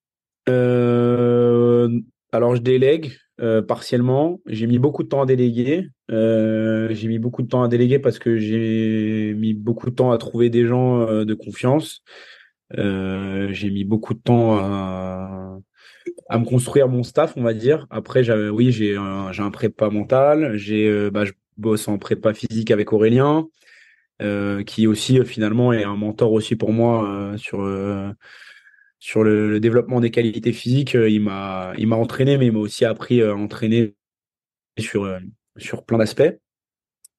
Alors, je délègue euh, partiellement. J'ai mis beaucoup de temps à déléguer. Euh, j'ai mis beaucoup de temps à déléguer parce que j'ai mis beaucoup de temps à trouver des gens euh, de confiance. Euh, j'ai mis beaucoup de temps à, à me construire mon staff, on va dire. Après, j'avais, oui, j'ai un, j'ai un prépa mental. J'ai, euh, bah, je bosse en prépa physique avec Aurélien, euh, qui aussi euh, finalement est un mentor aussi pour moi euh, sur euh, sur le, le développement des qualités physiques. Euh, il m'a il m'a entraîné, mais il m'a aussi appris à entraîner sur euh, sur plein d'aspects.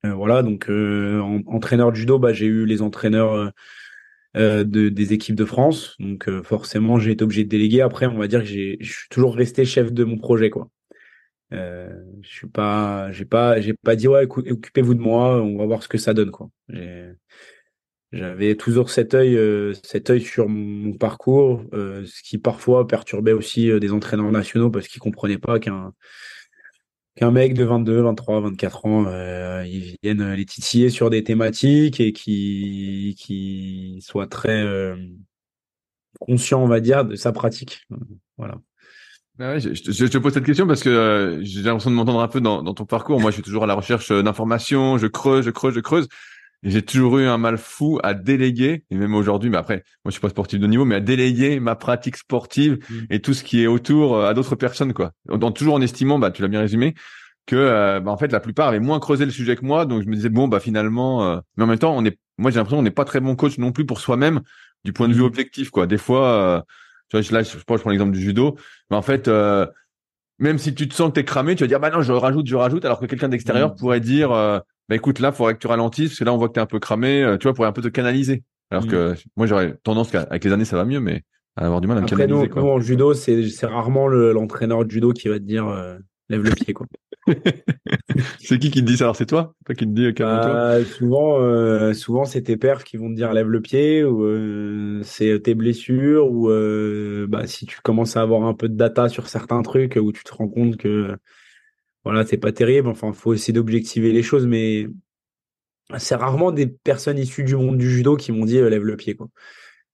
Euh, voilà, donc euh, en, entraîneur de judo, bah, j'ai eu les entraîneurs euh, euh, de, des équipes de France. Donc euh, forcément, j'ai été obligé de déléguer. Après, on va dire que j'ai, je suis toujours resté chef de mon projet, quoi. Euh, je suis pas, j'ai pas, j'ai pas dit ouais, occupez-vous de moi, on va voir ce que ça donne, quoi. J'avais toujours cet œil, euh, cet œil sur mon, parcours, euh, ce qui parfois perturbait aussi euh, des entraîneurs nationaux parce qu'ils comprenaient pas qu'un qu'un mec de 22, 23, 24 ans, ils viennent les titiller sur des thématiques et qui qui soit très conscient, on va dire, de sa pratique. Voilà. Ah ouais, je, te pose cette question parce que j'ai l'impression de m'entendre un peu dans, ton parcours. Moi, je suis toujours à la recherche d'informations, je creuse, je creuse, je creuse. J'ai toujours eu un mal fou à déléguer, et même aujourd'hui, mais après, moi je suis pas sportif de niveau, mais à déléguer ma pratique sportive Mm. et tout ce qui est autour euh, à d'autres personnes, quoi. Toujours en estimant, bah tu l'as bien résumé, que euh, bah, en fait la plupart avaient moins creusé le sujet que moi, donc je me disais bon bah finalement, euh, mais en même temps on est, moi j'ai l'impression qu'on n'est pas très bon coach non plus pour soi-même du point de vue Mm. objectif, quoi. Des fois, euh, tu vois, je- là je, je prends je prends l'exemple du judo, mais en fait. euh, même si tu te sens que t'es cramé, tu vas dire bah non, je rajoute, je rajoute, alors que quelqu'un d'extérieur Mm. pourrait dire euh, bah écoute, là, faudrait que tu ralentisses, parce que là, on voit que t'es un peu cramé, euh, tu vois, pour un peu te canaliser. Alors Mm. que moi, j'aurais tendance qu'à- avec les années, ça va mieux, mais à avoir du mal à me Après, nous, canaliser, nous quoi. en judo, c'est rarement le- l'entraîneur de judo qui va te dire euh, lève le pied, quoi. C'est qui qui te dit ça? Alors, c'est toi? Toi qui te dis, euh, calme-toi Bah, souvent, euh, souvent c'est tes perfs qui vont te dire lève le pied ou euh, c'est tes blessures ou euh, bah, si tu commences à avoir un peu de data sur certains trucs où tu te rends compte que voilà c'est pas terrible. Enfin, faut essayer d'objectiver les choses, mais c'est rarement des personnes issues du monde du judo qui m'ont dit euh, lève le pied quoi.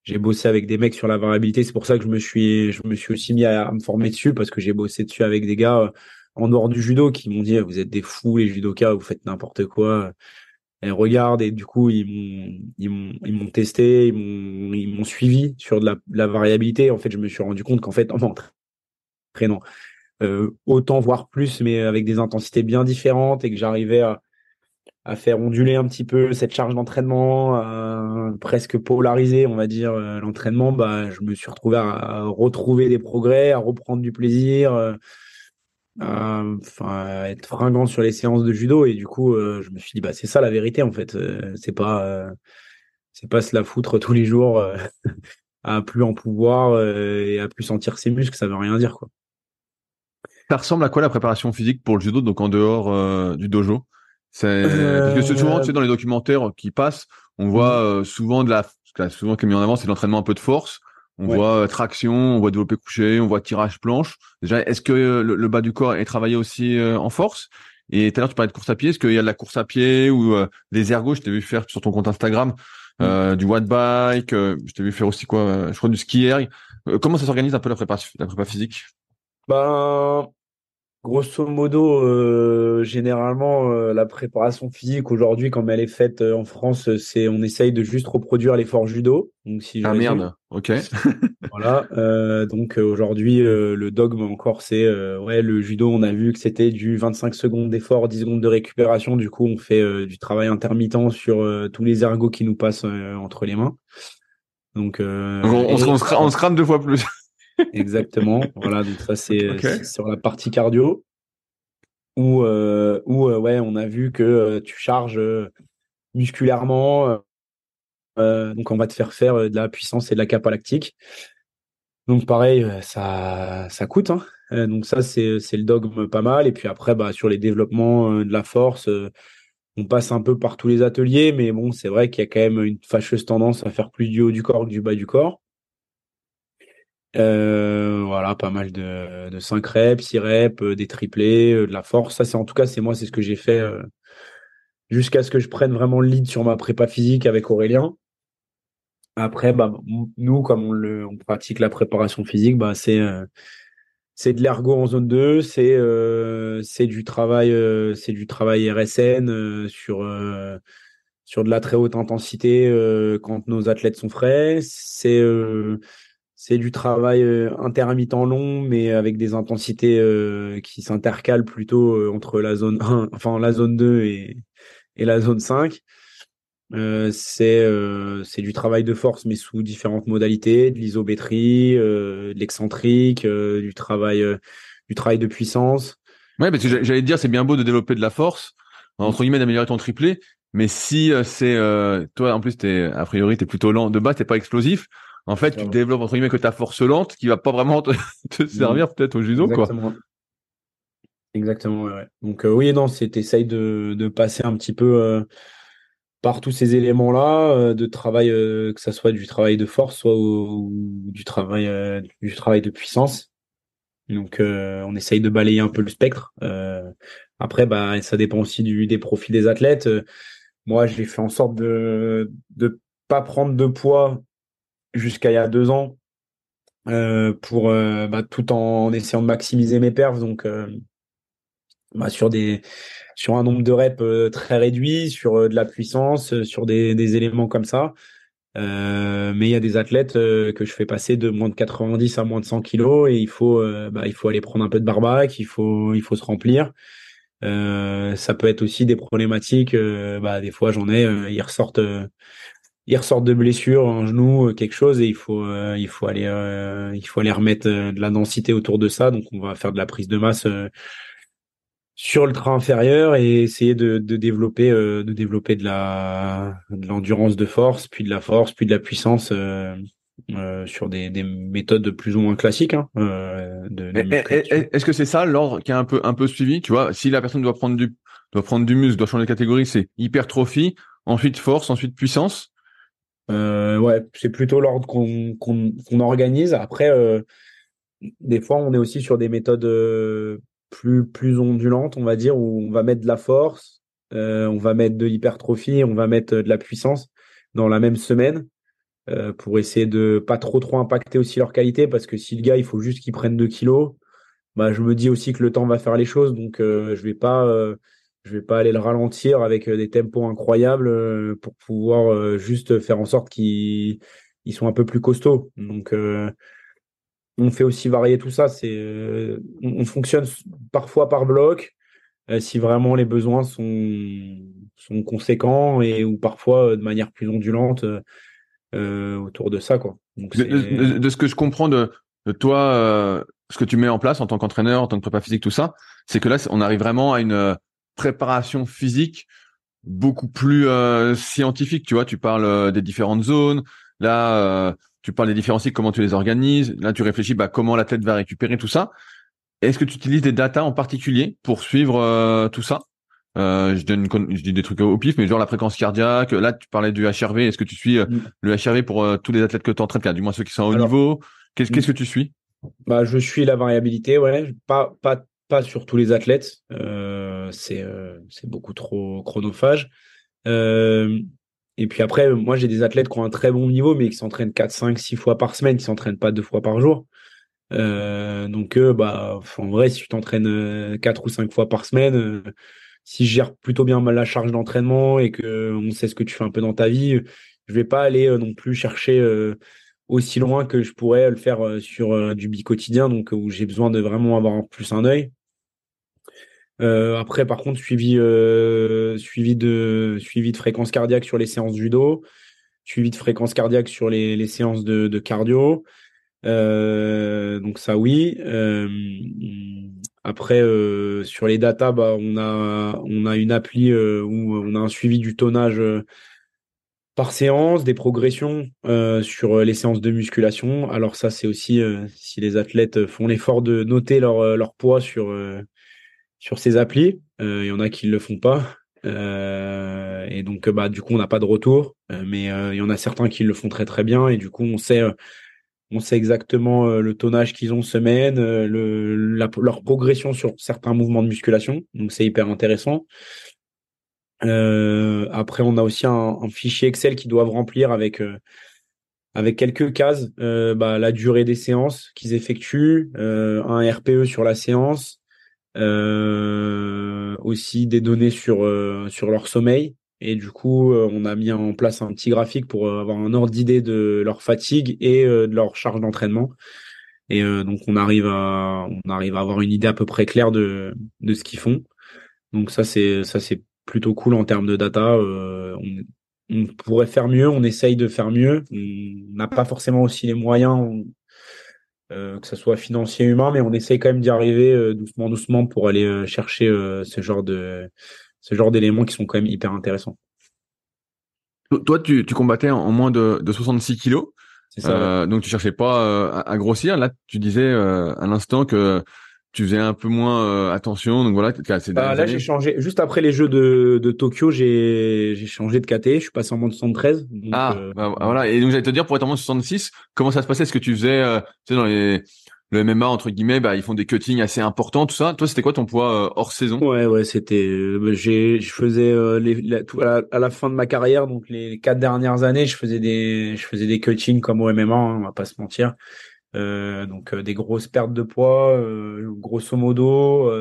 J'ai bossé avec des mecs sur la variabilité, c'est pour ça que je me suis je me suis aussi mis à, me former dessus parce que j'ai bossé dessus avec des gars euh, en dehors du judo qui m'ont dit vous êtes des fous les judokas, vous faites n'importe quoi. elles regardent et du coup ils m'ont ils m'ont ils m'ont testé, ils m'ont ils m'ont suivi sur de la, la, variabilité. En fait, je me suis rendu compte qu'en fait en m'entraînant autant voire plus, mais avec des intensités bien différentes et que j'arrivais à faire onduler un petit peu cette charge d'entraînement, presque polariser, on va dire, euh, l'entraînement, bah, je me suis retrouvé à, retrouver des progrès, à reprendre du plaisir, euh, à, être fringant sur les séances de judo. Et du coup, euh, je me suis dit, bah, c'est ça la vérité, en fait. c'est pas, c'est pas se la foutre tous les jours à plus en pouvoir et à plus sentir ses muscles, ça veut rien dire, quoi. Ça ressemble à quoi la préparation physique pour le judo, donc en dehors du dojo? C'est parce que souvent, tu sais, dans les documentaires qui passent, on voit mhm. euh, souvent de la, souvent qui est mis en avant, c'est l'entraînement un peu de force. On voit euh, traction, on voit développer couché, on voit tirage planche. Déjà, est-ce que euh, le, bas du corps est travaillé aussi en force? Et tout à l'heure, tu parlais de course à pied. Est-ce qu'il y a de la course à pied ou des ergos Je t'ai vu faire sur ton compte Instagram mhm. du watt bike. je t'ai vu faire aussi quoi Je crois du ski air. comment ça s'organise un peu la prépa, la prépa physique? Ben, Grosso modo, euh, généralement, euh, la préparation physique aujourd'hui, comme elle est faite euh, en France, c'est on essaye de juste reproduire l'effort judo. Donc, si ah merde, ok. voilà. donc aujourd'hui, le dogme encore, c'est ouais le judo. On a vu que c'était du 25 secondes d'effort, 10 secondes de récupération. Du coup, on fait du travail intermittent sur tous les ergots qui nous passent entre les mains. Donc, on, on, se, on se crame deux fois plus. Exactement. voilà, donc ça c'est sur la partie cardio où, euh, où euh, ouais, on a vu que euh, tu charges musculairement. donc on va te faire faire de la puissance et de la capalactique. Donc pareil, ça, ça coûte. Hein. donc ça c'est le dogme pas mal. Et puis après, bah, sur les développements de la force, on passe un peu par tous les ateliers, mais bon, c'est vrai qu'il y a quand même une fâcheuse tendance à faire plus du haut du corps que du bas du corps. Euh, voilà, pas mal de, de 5 reps, 6 reps, euh, des triplés, euh, de la force. Ça, c'est en tout cas, c'est moi, c'est ce que j'ai fait jusqu'à ce que je prenne vraiment le lead sur ma prépa physique avec Aurélien. Après, bah, nous, comme on, le, on pratique la préparation physique, bah, c'est c'est de l'ergo en zone 2, c'est c'est du travail c'est du travail RSN sur sur de la très haute intensité quand nos athlètes sont frais, c'est c'est du travail euh, intermittent long, mais avec des intensités euh, qui s'intercalent plutôt euh, entre la zone 1, enfin la zone 2 et, et la zone 5. c'est du travail de force, mais sous différentes modalités, de l'isométrie, de l'excentrique, du travail du travail de puissance. Ouais, parce que j'allais dire, c'est bien beau de développer de la force, entre guillemets d'améliorer ton triplé, mais si c'est toi en plus t'es a priori t'es plutôt lent de base, t'es pas explosif en fait, tu développes entre guillemets que ta force lente qui va pas vraiment te, mm. servir peut-être au judo, Exactement. quoi. Exactement, ouais. Donc euh, oui et non, c'est t'essayes de, de passer un petit peu euh, par tous ces éléments-là euh, de travail, que ça soit du travail de force, soit du travail du travail de puissance. Donc on essaye de balayer un peu le spectre. après, bah ça dépend aussi du, des profils des athlètes. moi, j'ai fait en sorte de de pas prendre de poids jusqu'à il y a deux ans euh, pour euh, bah, tout en essayant de maximiser mes perfs. Donc euh, bah, sur sur un nombre de reps très réduit sur de la puissance sur des, éléments comme ça. Mais il y a des athlètes que je fais passer de moins de 90 à moins de 100 kilos et il faut bah, il faut aller prendre un peu de barbac il faut se remplir. Ça peut être aussi des problématiques des fois j'en ai ils ressortent ils ressortent de blessure, un genou, euh, quelque chose, et il faut, euh, il faut aller, euh, il faut aller remettre de la densité autour de ça. Donc, on va faire de la prise de masse sur le train inférieur et essayer de, de développer, de développer de la, de l'endurance de force, puis de la force, puis de la puissance. sur des, des, méthodes plus ou moins classiques. Hein, de, Est-ce que c'est ça l'ordre qui est un peu un peu suivi Tu vois, si la personne doit prendre du doit prendre du muscle, doit changer de catégorie, c'est hypertrophie, ensuite force, ensuite puissance. Euh, ouais, c'est plutôt l'ordre qu'on organise. Après, euh, des fois, on est aussi sur des méthodes euh, plus plus ondulantes, on va dire, où on va mettre de la force, on va mettre de l'hypertrophie, on va mettre de la puissance dans la même semaine pour essayer de pas trop trop impacter aussi leur qualité, parce que si le gars, il faut juste qu'il prenne 2 kilos, bah je me dis aussi que le temps va faire les choses, donc je vais pas je vais pas aller le ralentir avec des tempos incroyables pour pouvoir juste faire en sorte qu'ils ils sont un peu plus costauds. Donc on fait aussi varier tout ça. C'est on, fonctionne parfois par bloc si vraiment les besoins sont sont conséquents et ou parfois de manière plus ondulante autour de ça quoi. de, ce que je comprends de, de toi, ce que tu mets en place en tant qu'entraîneur, en tant que prépa physique, tout ça, c'est que là, on arrive vraiment à une euh, préparation physique beaucoup plus euh, scientifique. Tu vois, tu parles euh, des différentes zones. Là, tu parles des différents cycles, comment tu les organises. Là, tu réfléchis, bah, comment l'athlète va récupérer tout ça. Est-ce que tu utilises des datas en particulier pour suivre tout ça? Je donne je dis des trucs au pif, mais genre la fréquence cardiaque. Là, tu parlais du HRV. Est-ce que tu suis mm. le HRV pour tous les athlètes que tu entraînes, du moins ceux qui sont au niveau Qu'est-ce qu'est-ce que tu suis? Bah, je suis la variabilité, ouais. Pas, pas, pas sur tous les athlètes. Euh, c'est euh, c'est beaucoup trop chronophage. Euh, et puis après, moi, j'ai des athlètes qui ont un très bon niveau, mais qui s'entraînent 4, 5, 6 fois par semaine, qui s'entraînent pas deux fois par jour. donc, bah, en vrai, si tu t'entraînes 4 ou 5 fois par semaine, si je gère plutôt bien la charge d'entraînement et que on sait ce que tu fais un peu dans ta vie, je vais pas aller non plus chercher aussi loin que je pourrais le faire sur du bi-quotidien, donc où j'ai besoin de vraiment avoir plus un œil. Euh, après, par contre, suivi, suivi, de, suivi de fréquence cardiaque sur les séances judo, suivi de fréquence cardiaque sur les, les séances de, cardio. donc ça, oui. après, sur les datas, bah, on a, on a une appli où on a un suivi du tonnage par séance, des progressions euh, sur euh, les séances de musculation. Alors ça, c'est aussi euh, si les athlètes font l'effort de noter leur, leur poids sur, sur ces applis. Il y en a qui ne le font pas. et donc, bah, du coup, on n'a pas de retour. mais il y en a certains qui le font très très bien. Et du coup, on sait, exactement le tonnage qu'ils ont semaine, le, leur progression sur certains mouvements de musculation. Donc, c'est hyper intéressant. Euh, après, on a aussi un, fichier Excel qu'ils doivent remplir avec euh, quelques cases, euh, bah, la durée des séances qu'ils effectuent, un RPE sur la séance, aussi des données sur sur leur sommeil. Et du coup, on a mis en place un petit graphique pour avoir un ordre d'idée de leur fatigue et de leur charge d'entraînement. Et donc, on arrive à on arrive à avoir une idée à peu près claire de de ce qu'ils font. Donc ça, c'est ça c'est plutôt cool en termes de data. Euh, on, pourrait faire mieux, on essaye de faire mieux. On n'a pas forcément aussi les moyens, euh, que ce soit financier, humain, mais on essaye quand même d'y arriver euh, doucement, doucement pour aller chercher ce genre de ce genre d'éléments qui sont quand même hyper intéressants. Toi, tu, combattais en moins de, 66 kilos. Ça, donc tu cherchais pas à, grossir. Là, tu disais à l'instant que tu faisais un peu moins euh, attention. Donc voilà, bah, là j'ai changé. Juste après les Jeux de, de Tokyo, j'ai changé de KT. Je suis passé en moins de 73. ah, euh, bah, voilà. Et donc j'allais te dire pour être en moins de 66, comment ça se passait? Est-ce que tu faisais, euh, tu sais, dans les le MMA entre guillemets, bah ils font des cuttings assez importants, tout ça. Toi, c'était quoi ton poids hors saison? Ouais, ouais, c'était. Bah, j'ai, je faisais les, tout, à, la, fin de ma carrière, donc les quatre dernières années, je faisais des, je faisais des cuttings comme au MMA, hein, on va pas se mentir. Euh, donc euh, des grosses pertes de poids, euh, grosso modo.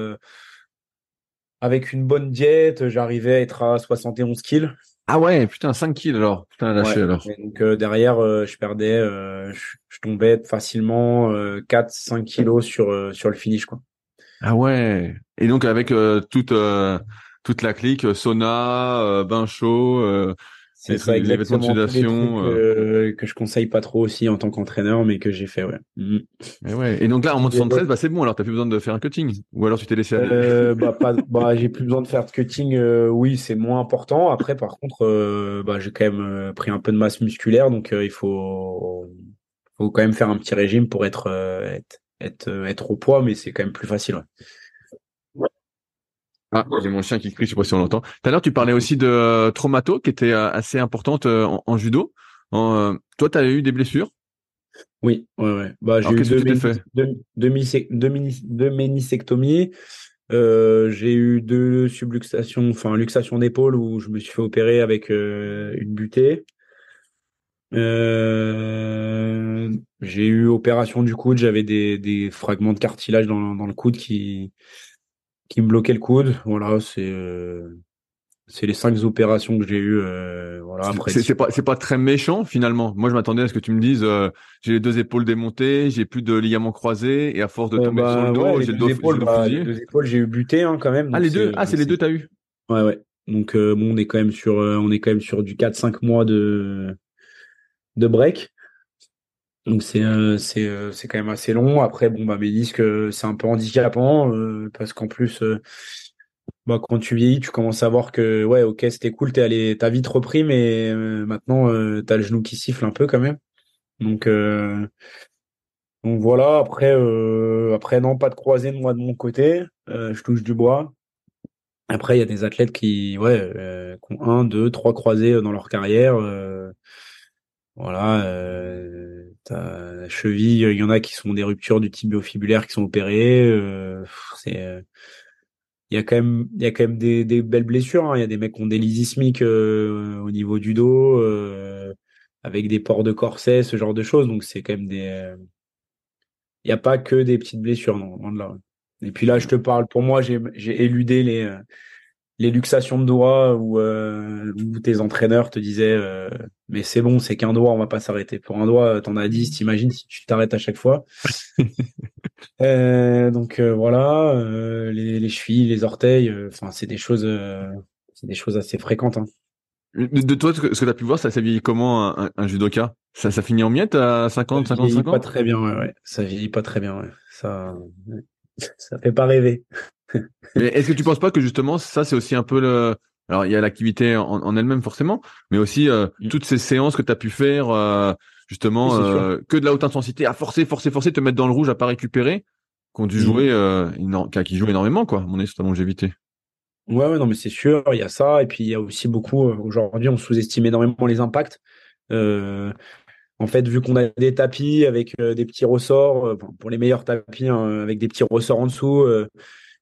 avec une bonne diète, j'arrivais à être à 71 kills. Ah ouais, putain, 5 kills alors. Putain, lâché alors. donc derrière, je perdais, je, tombais facilement 4-5 kilos sur sur le finish quoi. Ah ouais. Et donc avec toute toute la clique, sauna, bain chaud, c'est ça exactement. Euh. que je conseille pas trop aussi en tant qu'entraîneur, mais que j'ai fait, ouais. Mm. Et ouais. Et donc là, en moins de 73, bah, c'est bon. Alors, t'as plus besoin de faire un cutting, ou alors tu t'es laissé aller. Euh, bah, pas, bah, j'ai plus besoin de faire de cutting. Euh, oui, c'est moins important. Après, par contre, euh, bah, j'ai quand même pris un peu de masse musculaire, donc il faut, faut quand même faire un petit régime pour être, être, être, être au poids, mais c'est quand même plus facile. Ouais. Ah, j'ai mon chien qui crie, je sais pas si on l'entend. Tout à l'heure, tu parlais aussi de euh, traumato qui était euh, assez importante euh, en, judo. toi, tu as eu des blessures? Oui, ouais, ouais. Bah, j'ai eu deux, ménisectomies. j'ai eu deux subluxations, enfin luxation d'épaule où je me suis fait opérer avec une butée. j'ai eu opération du coude, j'avais des, des fragments de cartilage dans, dans le coude qui qui me bloquait le coude. Voilà, c'est c'est les cinq opérations que j'ai eues. voilà, après. C'est pas c'est pas très méchant finalement. Moi, je m'attendais à ce que tu me dises j'ai les deux épaules démontées, j'ai plus de ligaments croisés et à force de tomber sur le dos, j'ai dos, épaules, bah, les deux épaules, j'ai eu buté hein, quand même. Ah les deux, ah c'est les deux t'as eu? Ouais ouais. Donc bon, on est quand même sur on est quand même sur du 4-5 mois de de break. Donc c'est euh, c'est euh, c'est quand même assez long. Après bon bah mes disques euh, c'est un peu handicapant parce qu'en plus bah quand tu vieillis tu commences à voir que ouais ok c'était cool t'es allé t'as vite repris mais maintenant t'as le genou qui siffle un peu quand même. Donc donc voilà après après non pas de croisé de moi de mon côté je touche du bois. Après il y a des athlètes qui ouais qui ont un deux trois croisés dans leur carrière. Voilà, euh, ta cheville, il y en a qui sont des ruptures du tibiofibulaire qui sont opérées. Euh, c'est, euh, il y a quand même, il y a quand même des, des belles blessures. Hein. Il y a des mecs qui ont des lysismiques euh, au niveau du dos, euh, avec des ports de corset, ce genre de choses. Donc c'est quand même des, il n'y a pas que des petites blessures, non, là. Et puis là, je te parle. Pour moi, j'ai éludé les les luxations de doigts où, euh, où tes entraîneurs te disaient euh, mais c'est bon c'est qu'un doigt on va pas s'arrêter pour un doigt t'en as 10 t'imagines si tu t'arrêtes à chaque fois euh, donc euh, voilà euh, les, les, chevilles les orteils enfin c'est des choses c'est des choses assez fréquentes hein. de, toi ce que, tu as pu voir ça ça vieillit comment un, un, judoka? Ça ça finit en miettes à 50 55 ans pas très bien ouais, ouais. ça vieillit pas très bien ouais. ça ça fait pas rêver mais est-ce que tu penses pas que justement ça c'est aussi un peu le alors il y a l'activité en, elle-même forcément, mais aussi euh, mm. toutes ces séances que tu as pu faire euh, justement euh, que de la haute intensité à forcer, forcer, forcer, te mettre dans le rouge à pas récupérer, qu'on dû mm. jouer, qui jouent énormément quoi. Mon est sur ta longévité. Ouais, ouais, non mais c'est sûr, il y a ça et puis il y a aussi beaucoup aujourd'hui on sous-estime énormément les impacts. en fait, vu qu'on a des tapis avec des petits ressorts, pour les meilleurs tapis hein, avec des petits ressorts en dessous,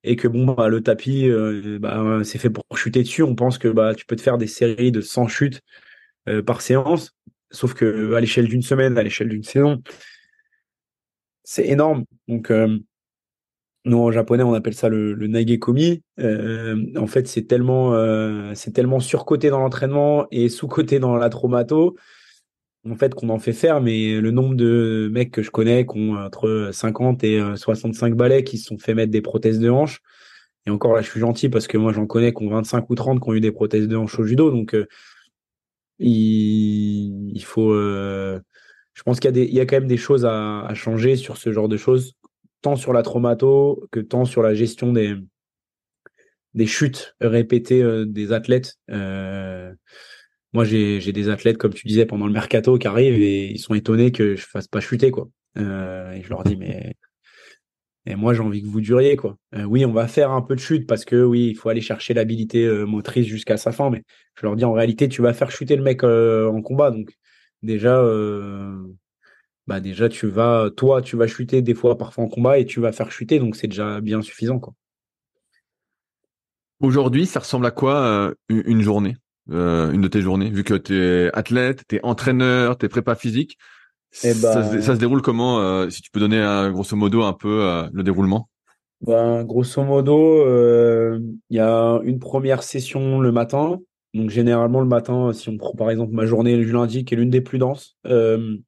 et que bon bah, le tapis euh, bah, c'est fait pour chuter dessus, on pense que bah tu peux te faire des séries de 100 chutes euh, par séance, sauf que à l'échelle d'une semaine, à l'échelle d'une saison, c'est énorme. Donc euh, nous en japonais on appelle ça le, le nagekomi. en fait c'est tellement c'est tellement surcoté dans l'entraînement et sous-coté dans la traumato en fait qu'on en fait faire, mais le nombre de mecs que je connais qui ont entre 50 et 65 balais qui se sont fait mettre des prothèses de hanche. Et encore là, je suis gentil parce que moi j'en connais qui ont 25 ou 30 qui ont eu des prothèses de hanche au judo. Donc euh, il, faut. Euh, je pense qu'il y, a y a quand même des choses à, changer sur ce genre de choses, tant sur la traumato que tant sur la gestion des, des chutes répétées euh, des athlètes. Euh, moi, j'ai des athlètes, comme tu disais, pendant le mercato qui arrivent et ils sont étonnés que je fasse pas chuter, quoi. Euh, et je leur dis, mais moi, j'ai envie que vous duriez, quoi. Euh, oui, on va faire un peu de chute parce que oui, il faut aller chercher l'habilité euh, motrice jusqu'à sa fin, mais je leur dis en réalité, tu vas faire chuter le mec en combat, donc déjà, bah déjà, tu vas, toi, tu vas chuter des fois parfois en combat et tu vas faire chuter, donc c'est déjà bien suffisant, quoi. Aujourd'hui, ça ressemble à quoi une journée? Euh, une de tes journées, vu que tu es athlète, tu es entraîneur, tu es prépa physique eh ça, se, ça, se, déroule comment euh, Si tu peux donner un, grosso modo un peu euh, le déroulement? Ben, Grosso modo, il y a une première session le matin. Donc généralement le matin, si on prend par exemple ma journée du lundi, qui est l'une des plus denses, le,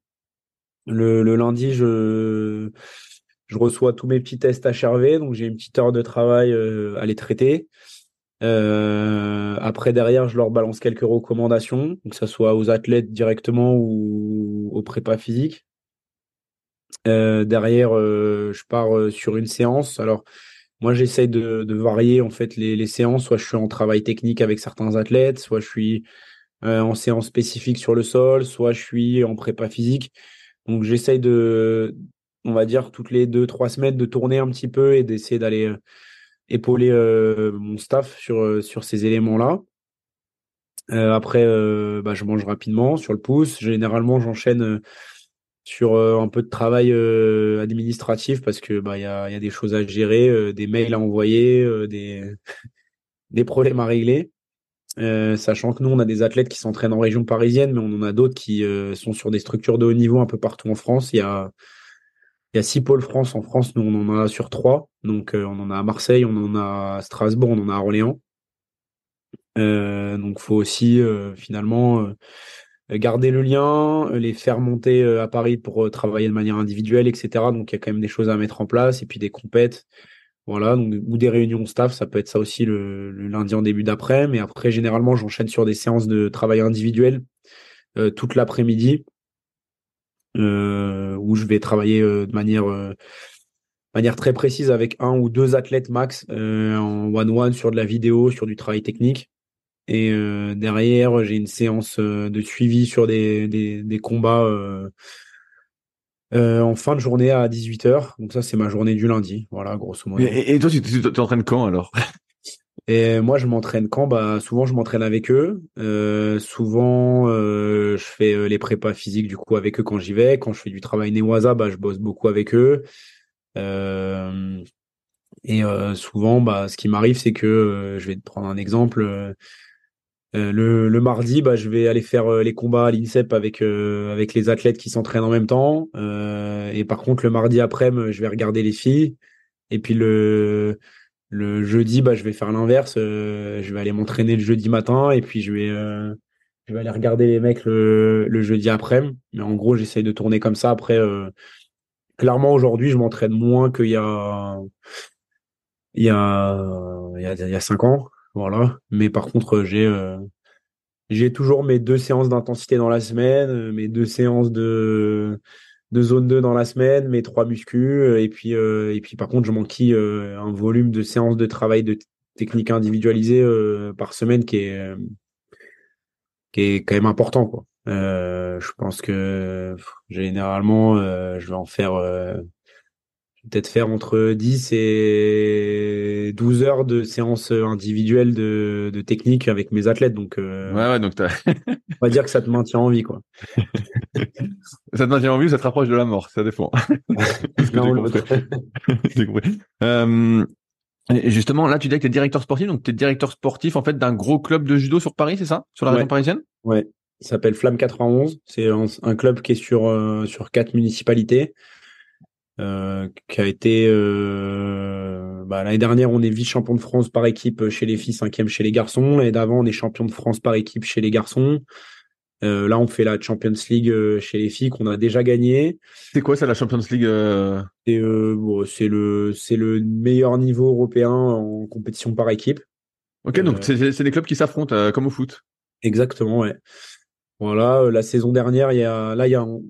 le, lundi, je, je reçois tous mes petits tests HRV, donc j'ai une petite heure de travail à les traiter. Euh, après, derrière, je leur balance quelques recommandations, que ce soit aux athlètes directement ou aux prépa physiques. Euh, derrière, euh, je pars euh, sur une séance. Alors, moi, j'essaye de, varier en fait les, les, séances. Soit je suis en travail technique avec certains athlètes, soit je suis en séance spécifique sur le sol, soit je suis en prépa physique. Donc, j'essaye de, on va dire, toutes les deux, trois semaines, de tourner un petit peu et d'essayer d'aller épauler euh, mon staff sur, euh, sur ces éléments-là. Euh, après, bah, je mange rapidement sur le pouce. Généralement, j'enchaîne sur un peu de travail administratif parce que bah y a, y a, des choses à gérer, des mails à envoyer, des des problèmes à régler. sachant que nous on a des athlètes qui s'entraînent en région parisienne, mais on en a d'autres qui sont sur des structures de haut niveau un peu partout en France. Il y a il y a six pôles France. En France, nous, on en a sur trois. Donc, on en a à Marseille, on en a à Strasbourg, on en a à Orléans. Euh, donc, faut aussi finalement garder le lien, les faire monter à Paris pour travailler de manière individuelle, etc. Donc, il y a quand même des choses à mettre en place et puis des compètes. Voilà, ou des réunions staff, ça peut être ça aussi le, lundi en début d'après. Mais après, généralement, j'enchaîne sur des séances de travail individuel toute l'après-midi euh, où je vais travailler euh, de manière euh, manière très précise avec un ou deux athlètes max en one-one sur de la vidéo, sur du travail technique. Et derrière, j'ai une séance de suivi sur des, des, des combats en fin de journée à 18h. Donc ça, c'est ma journée du lundi. Voilà, grosso modo. Et, et toi, tu t'entraînes quand alors? Et moi, je m'entraîne quand? Bah, Souvent, je m'entraîne avec eux. Euh, souvent, euh, je fais euh, les prépas physiques du coup avec eux quand j'y vais. Quand je fais du travail Newaza, bah, je bosse beaucoup avec eux. Euh, et euh, souvent, bah, ce qui m'arrive, c'est que euh, je vais te prendre un exemple. Le, le, mardi, bah, je vais aller faire les combats à l'INSEP avec avec les athlètes qui s'entraînent en même temps. et par contre, le mardi après, je vais regarder les filles. Et puis le le jeudi, bah, je vais faire l'inverse. Euh, je vais aller m'entraîner le jeudi matin et puis je vais, euh, je vais aller regarder les mecs le, jeudi après. Mais en gros, j'essaye de tourner comme ça. Après, euh, clairement, aujourd'hui, je m'entraîne moins qu'il y a, il y a, il y a, il y a cinq ans. Voilà. Mais par contre, j'ai, j'ai toujours mes deux séances d'intensité dans la semaine, mes deux séances de, de zone 2 dans la semaine, mes trois muscles, euh, et puis euh, et puis par contre je manquille euh, un volume de séances de travail de technique individualisée par semaine qui est qui est quand même important quoi. je pense que généralement je vais en faire peut-être faire entre 10 et 12 heures de séances individuelles de, de technique avec mes athlètes. Donc, ouais, ouais, donc on va dire que ça te maintient en vie, quoi. ça te maintient en vie ou ça te rapproche de la mort? Ça dépend. euh, justement, là, tu dis que tu es directeur sportif, donc tu es directeur sportif en fait d'un gros club de judo sur Paris, c'est ça? Sur la région parisienne? Ouais. Il s'appelle Flamme 91. C'est un, club qui est sur, euh, sur quatre municipalités. Euh, qui a été euh, bah, l'année dernière on est vice champion de France par équipe chez les filles, cinquième chez les garçons. L'année d'avant on est champion de France par équipe chez les garçons. Euh, là on fait la Champions League chez les filles qu'on a déjà gagné. C'est quoi ça la Champions League bon, c'est le c'est le meilleur niveau européen en compétition par équipe. Ok donc c'est des clubs qui s'affrontent comme au foot. Exactement ouais. Voilà, euh, la saison dernière, il y a, là, on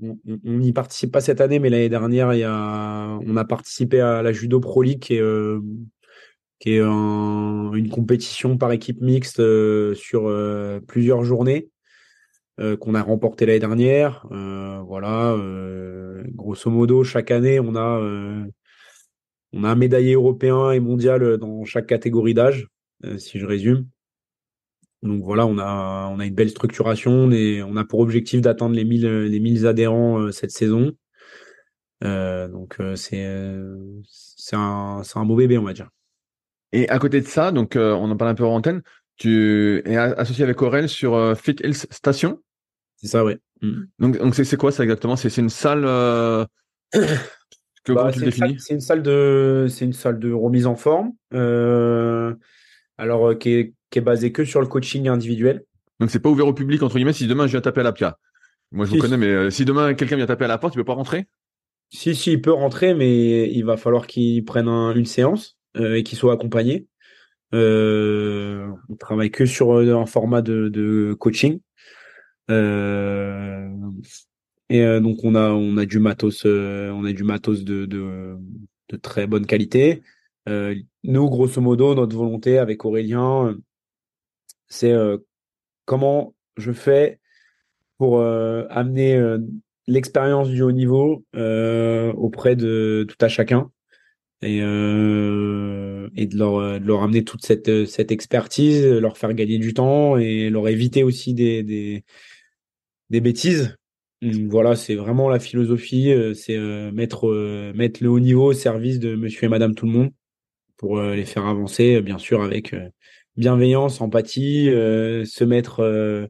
n'y participe pas cette année, mais l'année dernière, il y a, on a participé à la Judo Pro League, qui est, euh, une compétition par équipe mixte euh, sur plusieurs journées qu'on a remporté l'année dernière. voilà, grosso modo, chaque année, on a, on a un médaillé européen et mondial dans chaque catégorie d'âge, si je résume. Donc voilà, on a, on a une belle structuration. et on a pour objectif d'atteindre les 1000, les 1000 adhérents euh, cette saison. Euh, donc euh, c'est c'est un, un beau bébé, on va dire. Et à côté de ça, donc on en parle un peu en antenne, tu es associé avec Aurel sur Fit Health Station? C'est ça, oui. Mm. Donc donc c'est quoi ça exactement? C'est une salle que bah, C'est une salle de c'est une salle de remise en forme. alors qui est qui est basé que sur le coaching individuel. Donc c'est pas ouvert au public entre guillemets si demain je viens taper à la PIA. Moi je vous connais mais euh, si demain quelqu'un vient taper à la porte, il peut pas rentrer? Si si, il peut rentrer mais il va falloir qu'il prenne une séance euh, et qu'il soit accompagné. Euh, on travaille que sur euh, un format de, de coaching. et donc on a on a du matos on a du matos de, de, de très bonne qualité. nous grosso modo notre volonté avec Aurélien c'est comment je fais pour amener l'expérience du haut niveau auprès de tout à chacun et, et de, leur, de leur amener toute cette, cette expertise, leur faire gagner du temps et leur éviter aussi des, des, des bêtises. Voilà, c'est vraiment la philosophie, c'est mettre, mettre le haut niveau au service de monsieur et madame tout le monde pour les faire avancer, bien sûr, avec bienveillance, empathie, euh, se mettre euh,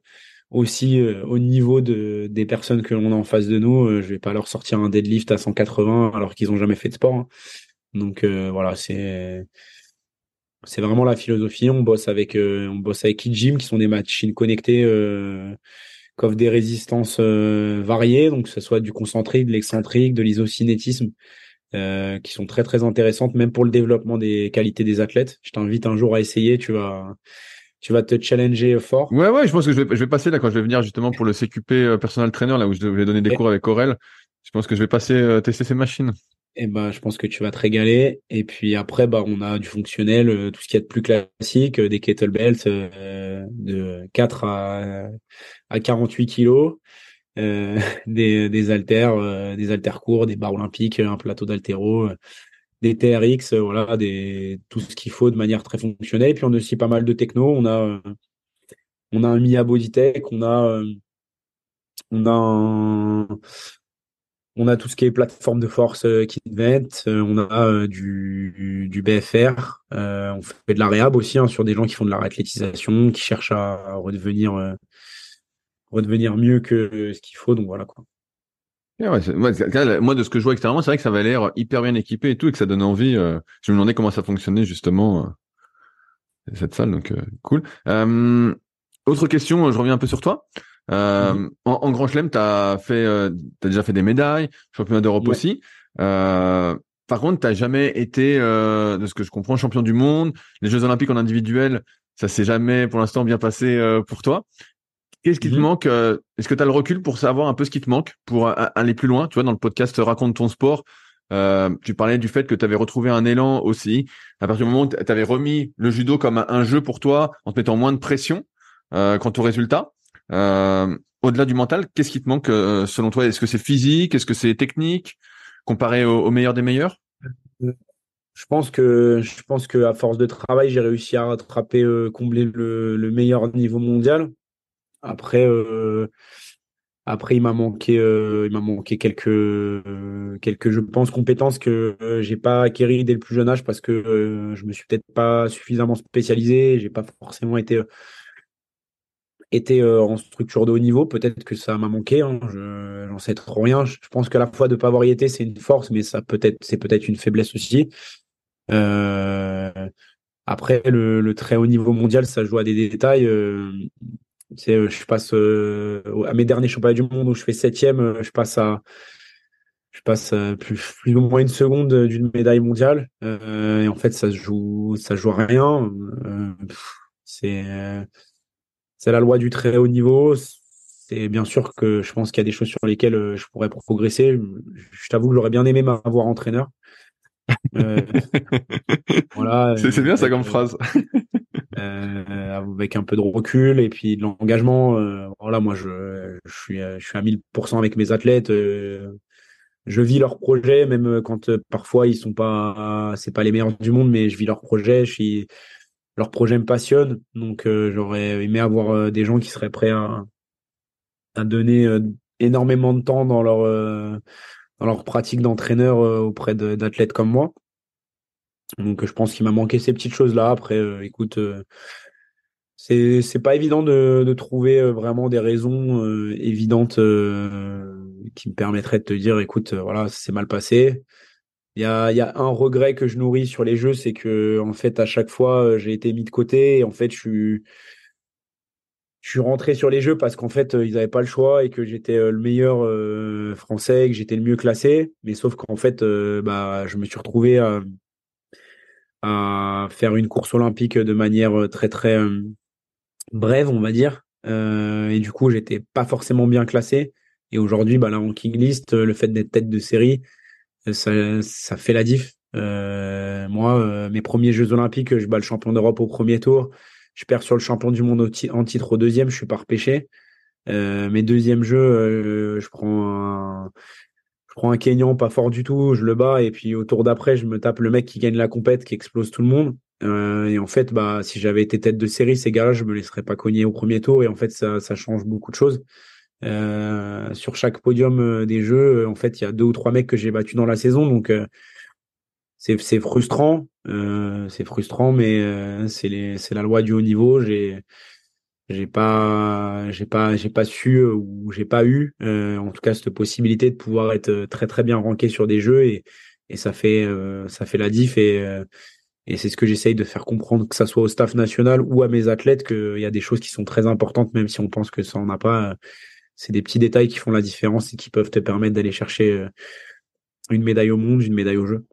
aussi au niveau de, des personnes que l'on a en face de nous. je vais pas leur sortir un deadlift à 180 alors qu'ils ont jamais fait de sport. Hein. Donc voilà, c'est c'est vraiment la philosophie. On bosse avec on bosse avec Kijim qui sont des machines connectées qui offrent des résistances variées, donc que ce soit du concentrique, de l'excentrique, de l'isocinétisme. Euh, qui sont très très intéressantes, même pour le développement des qualités des athlètes. Je t'invite un jour à essayer, tu vas, tu vas te challenger fort. Ouais, ouais, je pense que je vais, je vais passer là quand je vais venir justement pour le CQP euh, Personal Trainer, là où je vais donner des cours avec Aurel. Je pense que je vais passer euh, tester ces machines. Et eh ben, je pense que tu vas te régaler. Et puis après, bah, on a du fonctionnel, tout ce qui est de plus classique, des kettlebells de 4 à, à 48 kilos. Euh, des, des haltères, euh, des haltères courts, des barres olympiques, un plateau d'haltéro, euh, des TRX, voilà, des, tout ce qu'il faut de manière très fonctionnelle. Et puis on a aussi pas mal de techno. On a, on a un Mia Bodytech, on a, on a tout ce qui est plateforme de force qui vent, on a du, du BFR, on fait de la réhab aussi hein, sur des gens qui font de la réathlétisation, qui cherchent à redevenir redevenir mieux que ce qu'il faut. Donc voilà quoi. moi, de ce que je vois extérieurement, c'est vrai que ça avait l'air hyper bien équipé et tout, et que ça donne envie. Euh, je me demandais comment ça fonctionnait justement euh, cette salle, donc euh, cool. autre question, je reviens un peu sur toi. Mm-hmm. en, Grand Chelem, t'as fait, as déjà fait des médailles, championnat d'Europe aussi. par contre, t'as jamais été, de ce que je comprends, champion du monde. Les Jeux Olympiques en individuel, ça s'est jamais, pour l'instant, bien passé pour toi. Qu'est-ce qui te mhm. manque euh, Est-ce que tu as le recul pour savoir un peu ce qui te manque pour euh, aller plus loin Tu vois, dans le podcast Raconte ton sport, euh, tu parlais du fait que tu avais retrouvé un élan aussi. À partir du moment où tu avais remis le judo comme un, jeu pour toi, en te mettant moins de pression quant au résultat. Au-delà du mental, qu'est-ce qui te manque selon toi? Est-ce que c'est physique? Est-ce que c'est technique? Comparé au, meilleur des meilleurs? Je pense que je pense que à force de travail, j'ai réussi à rattraper, combler le, meilleur niveau mondial. Après, euh, après il m'a manqué, euh, il m'a manqué quelques, euh, quelques, je pense, compétences que j'ai pas acquéries dès le plus jeune âge parce que je me suis peut-être pas suffisamment spécialisé, j'ai pas forcément été été en structure de haut niveau. Peut-être que ça m'a manqué. Hein, je j'en sais trop rien. Je, pense qu'à la fois de pas avoir y été, c'est une force, mais ça peut-être c'est peut-être une faiblesse aussi. après, le, très haut niveau mondial, ça joue à des détails. Euh, je passe euh, à mes derniers championnats du monde où je fais septième, euh, je passe à je passe plus, plus ou moins une seconde d'une médaille mondiale. et en fait, ça se joue, ça joue à rien. c'est c'est la loi du très haut niveau. C'est bien sûr que je pense qu'il y a des choses sur lesquelles je pourrais progresser. Je t'avoue que j'aurais bien aimé m'avoir entraîneur. voilà. C'est bien ça comme phrase. Euh, avec un peu de recul et puis de l'engagement. Euh, voilà, moi je, suis je suis à 1000% avec mes athlètes. Euh, je vis leurs projets, même quand parfois ils sont pas, c'est pas les meilleurs du monde, mais je vis leurs projets. Je suis, leurs projets me passionnent, donc j'aurais aimé avoir des gens qui seraient prêts à, à donner énormément de temps dans leur dans leur pratique d'entraîneur auprès d'athlètes comme moi. Donc je pense qu'il m'a manqué ces petites choses-là. Après, euh, écoute, euh, c'est pas évident de, de trouver euh, vraiment des raisons évidentes qui me permettraient de te dire, écoute, voilà, c'est mal passé. Il y a, y a un regret que je nourris sur les jeux, c'est que en fait à chaque fois j'ai été mis de côté et en fait je suis je suis rentré sur les jeux parce qu'en fait ils n'avaient pas le choix et que j'étais le meilleur français, que j'étais le mieux classé. Mais sauf qu'en fait bah je me suis retrouvé à faire une course olympique de manière euh, très très euh, brève, on va dire. Euh, et du coup, j'étais pas forcément bien classé. Et aujourd'hui, bah, la ranking list, le fait d'être tête de série, ça, ça fait la diff. Moi, mes premiers Jeux Olympiques, je bats le champion d'Europe au premier tour. Je perds sur le champion du monde en titre au deuxième. Je suis pas repêché. Mes deuxièmes jeux, je prends un, prends un Kenyan pas fort du tout, je le bats et puis au tour d'après, je me tape le mec qui gagne la compète, qui explose tout le monde. Euh, et en fait, bah, si j'avais été tête de série, ces gars-là, je me laisserais pas cogner au premier tour. Et en fait, ça, ça change beaucoup de choses. Euh, sur chaque podium euh, des jeux, en fait, il y a deux ou trois mecs que j'ai battus dans la saison, donc c'est frustrant, c'est frustrant, mais c'est la loi du haut niveau. J'ai j'ai pas j'ai pas j'ai pas su ou j'ai pas eu en tout cas cette possibilité de pouvoir être très très bien ranké sur des jeux et et ça fait ça fait la diff et et c'est ce que j'essaye de faire comprendre, que ça soit au staff national ou à mes athlètes, qu'il y a des choses qui sont très importantes, même si on pense que ça en a pas. C'est des petits détails qui font la différence et qui peuvent te permettre d'aller chercher euh, une médaille au monde, une médaille au jeu.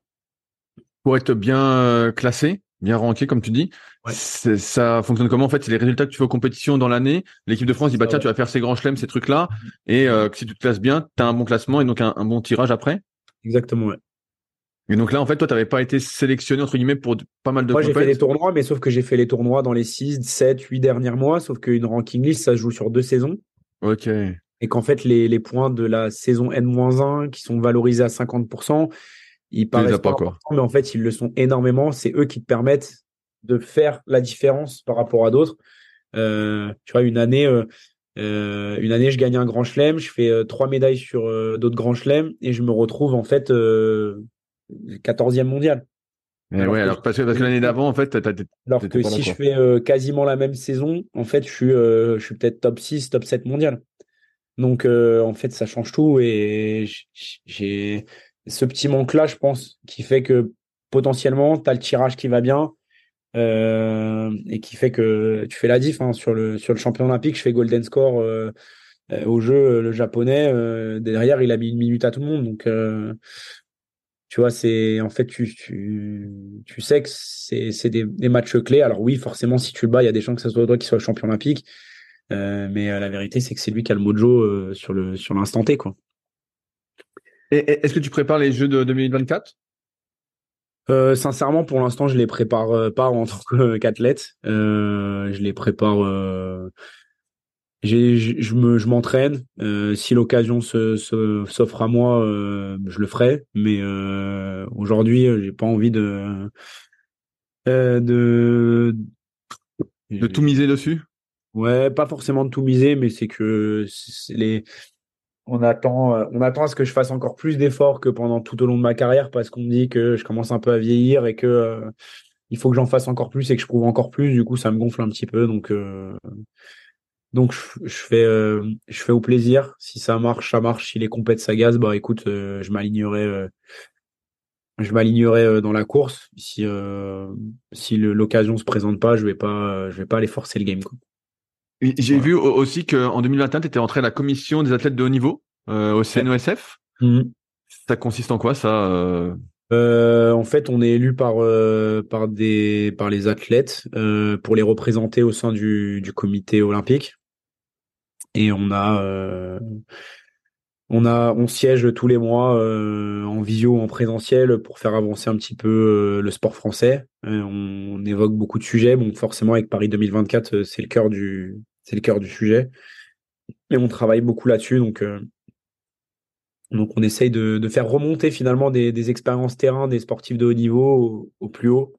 Pour être bien euh, classé, bien ranké, comme tu dis, ça fonctionne comment en fait C'est les résultats que tu fais aux compétitions dans l'année. L'équipe de France dit bah tiens, tu vas faire ces grands chelems, ces trucs-là, et euh, si tu te classes bien, tu as un bon classement et donc un, un bon tirage après. Exactement. Ouais. Et donc là, en fait, toi, tu n'avais pas été sélectionné, entre guillemets, pour pas mal de Moi, j'ai fait les tournois, mais sauf que j'ai fait les tournois dans les 6, 7, 8 derniers mois, sauf qu'une ranking list, ça se joue sur deux saisons. Ok. Et qu'en fait, les, les, points de la saison N-1 qui sont valorisés à 50%, ils paraissent pas, quoi. mais en fait, ils le sont énormément. C'est eux qui te permettent de faire la différence par rapport à d'autres. Euh, tu vois, une année, euh, euh, une année, je gagne un grand chelem, je fais trois médailles sur d'autres grands chelems et je me retrouve en fait 14e mondial. alors ouais, alors parce que, l'année d'avant, en fait, alors que si je fais quasiment la même saison, en fait, je suis, je suis peut-être top 6, top 7 mondial. Donc, en fait, ça change tout et j'ai ce petit manque-là, je pense, qui fait que potentiellement, tu as le tirage qui va bien et qui fait que tu fais la diff hein, sur, le, sur le champion olympique. Je fais golden score au jeu, le japonais. derrière, il a mis une minute à tout le monde. Donc, tu vois, c'est en fait, tu, tu, sais que c'est des, des matchs clés. Alors oui, forcément, si tu le bats, il y a des chances que ce soit toi qui soit le champion olympique. Euh, mais euh, la vérité, c'est que c'est lui qui a le mojo euh, sur le sur l'instant T, quoi. Et, est-ce que tu prépares les Jeux de 2024 euh, sincèrement, pour l'instant, je les prépare pas en tant qu'athlète. je les prépare je me, je m'entraîne. Euh, si l'occasion se, s'offre à moi, euh, je le ferai. Mais euh, aujourd'hui, j'ai pas envie de de de tout miser dessus? Ouais, pas forcément de tout miser, mais c'est que les on attend on attend à ce que je fasse encore plus d'efforts que pendant tout au long de ma carrière parce qu'on me dit que je commence un peu à vieillir et que il faut que j'en fasse encore plus et que je prouve encore plus. Du coup, ça me gonfle un petit peu. Donc donc je, fais euh, je fais au plaisir. Si ça marche, ça marche. Si les compètes s'agacent, bah écoute, euh, je m'alignerai euh, je m'alignerai dans la course. Si si l'occasion se présente pas, je vais pas je vais pas aller forcer le game J'ai vu aussi qu'en 2021, tu étais entré à la commission des athlètes de haut niveau au CNOSF. Mmh. Ça consiste en quoi ça en fait, on est élu par par des par les athlètes pour les représenter au sein du, du comité olympique et on a euh, on a on siège tous les mois euh, en visio en présentiel pour faire avancer un petit peu euh, le sport français. On, évoque beaucoup de sujets. Bon, forcément avec Paris 2024, c'est le cœur du c'est le cœur du sujet. Et on travaille beaucoup là-dessus, donc donc on essaye de, de faire remonter finalement des, des, expériences terrain des sportifs de haut niveau au, plus haut.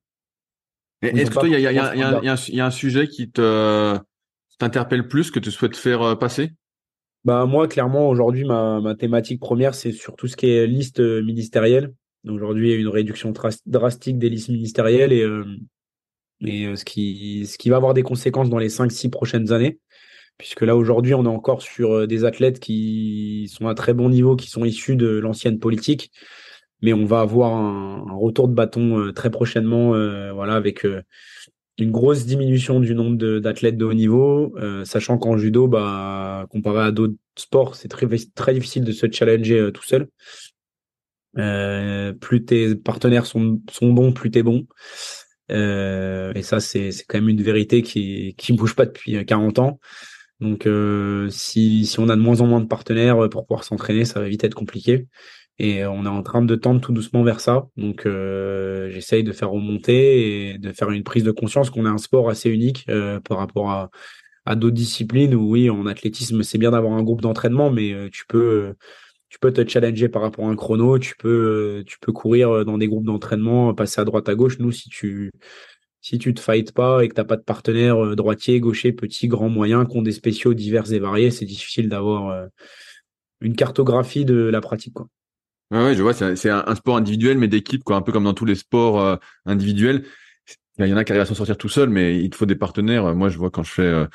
Est-ce que toi, il y a, y, a, y, a, y a un sujet qui te t'interpelle plus que tu souhaites faire euh, passer? Bah moi clairement aujourd'hui ma, ma thématique première c'est sur tout ce qui est liste euh, ministérielle. Aujourd'hui il y a une réduction drastique des listes ministérielles et euh, et ce qui ce qui va avoir des conséquences dans les 5 6 prochaines années puisque là aujourd'hui on est encore sur des athlètes qui sont à très bon niveau qui sont issus de l'ancienne politique mais on va avoir un, un retour de bâton très prochainement voilà avec une grosse diminution du nombre d'athlètes de, haut niveau, euh, sachant qu'en judo, bah, comparé à d'autres sports, c'est très, très difficile de se challenger euh, tout seul. Euh, plus tes partenaires sont, sont bons, plus t'es bon. et ça, c'est quand même une vérité qui qui bouge pas depuis 40 ans. Donc, si, si on a de moins en moins de partenaires pour pouvoir s'entraîner, ça va vite être compliqué. Et on est en train de tendre tout doucement vers ça. Donc euh, j'essaye de faire remonter et de faire une prise de conscience qu'on a un sport assez unique euh, par rapport à, à d'autres disciplines où oui, en athlétisme, c'est bien d'avoir un groupe d'entraînement, mais euh, tu peux tu peux te challenger par rapport à un chrono, tu peux tu peux courir dans des groupes d'entraînement, passer à droite à gauche. Nous, si tu si tu te fights pas et que t'as pas de partenaire droitier, gaucher, petit, grand, moyen, qui ont des spéciaux divers et variés, c'est difficile d'avoir une cartographie de la pratique. Quoi. Ouais, je vois, c'est un, sport individuel, mais d'équipe, quoi, un peu comme dans tous les sports euh, individuels. Il y en a qui arrivent à s'en sortir tout seul, mais il te faut des partenaires. Moi, je vois quand je fais euh,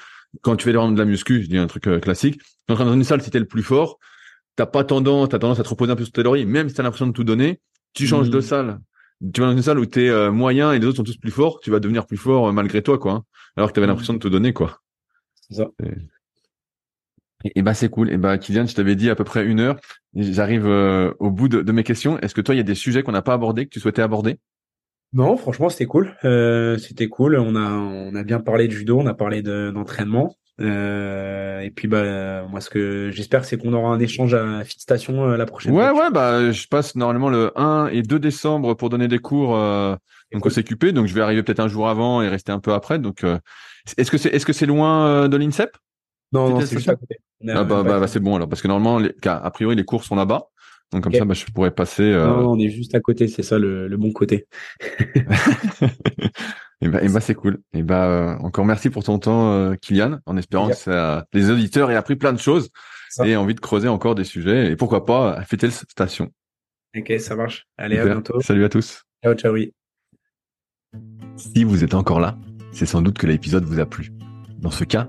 quand tu fais de la muscu, je dis un truc euh, classique, quand tu dans une salle, si t'es le plus fort, t'as pas tendance, t'as tendance à te reposer un peu sur tes lauriers, même si t'as l'impression de tout donner, tu changes de mmh. salle. Tu vas dans une salle où t'es es moyen et les autres sont tous plus forts, tu vas devenir plus fort malgré toi, quoi. Hein. alors que t'avais mmh. l'impression de tout donner, quoi. C'est ça. Et, bah c'est cool. Et bah Kylian, je t'avais dit à peu près une heure. J'arrive au bout de, de, mes questions. Est-ce que toi, il y a des sujets qu'on n'a pas abordés que tu souhaitais aborder? Non, franchement, c'était cool. Euh, c'était cool. On a, on a bien parlé de judo, on a parlé d'entraînement. Euh, et puis, bah, moi, ce que j'espère, c'est qu'on aura un échange à Fit Station euh, la prochaine ouais, fois. Ouais, bah, je passe normalement le 1 et 2 décembre pour donner des cours euh, donc au CQP. Donc, je vais arriver peut-être un jour avant et rester un peu après. Donc, euh, est-ce que c'est, est-ce que c'est loin de l'INSEP? Non, non, c'est juste à côté. Ah bah, bah, bah, c'est bon alors, parce que normalement, les, a priori, les cours sont là-bas. Donc comme ça, bah, je pourrais passer. Euh... Non, on est juste à côté, c'est ça le, le, bon côté. et bah, et bah c'est cool. Et bah euh, encore merci pour ton temps, euh, Kylian, en espérant que ça, les auditeurs aient appris plein de choses et envie de creuser encore des sujets et pourquoi pas à Fétel Station. Ok, ça marche. Allez, à bientôt. Salut à tous. Ciao, ciao. Oui. Si vous êtes encore là, c'est sans doute que l'épisode vous a plu. Dans ce cas,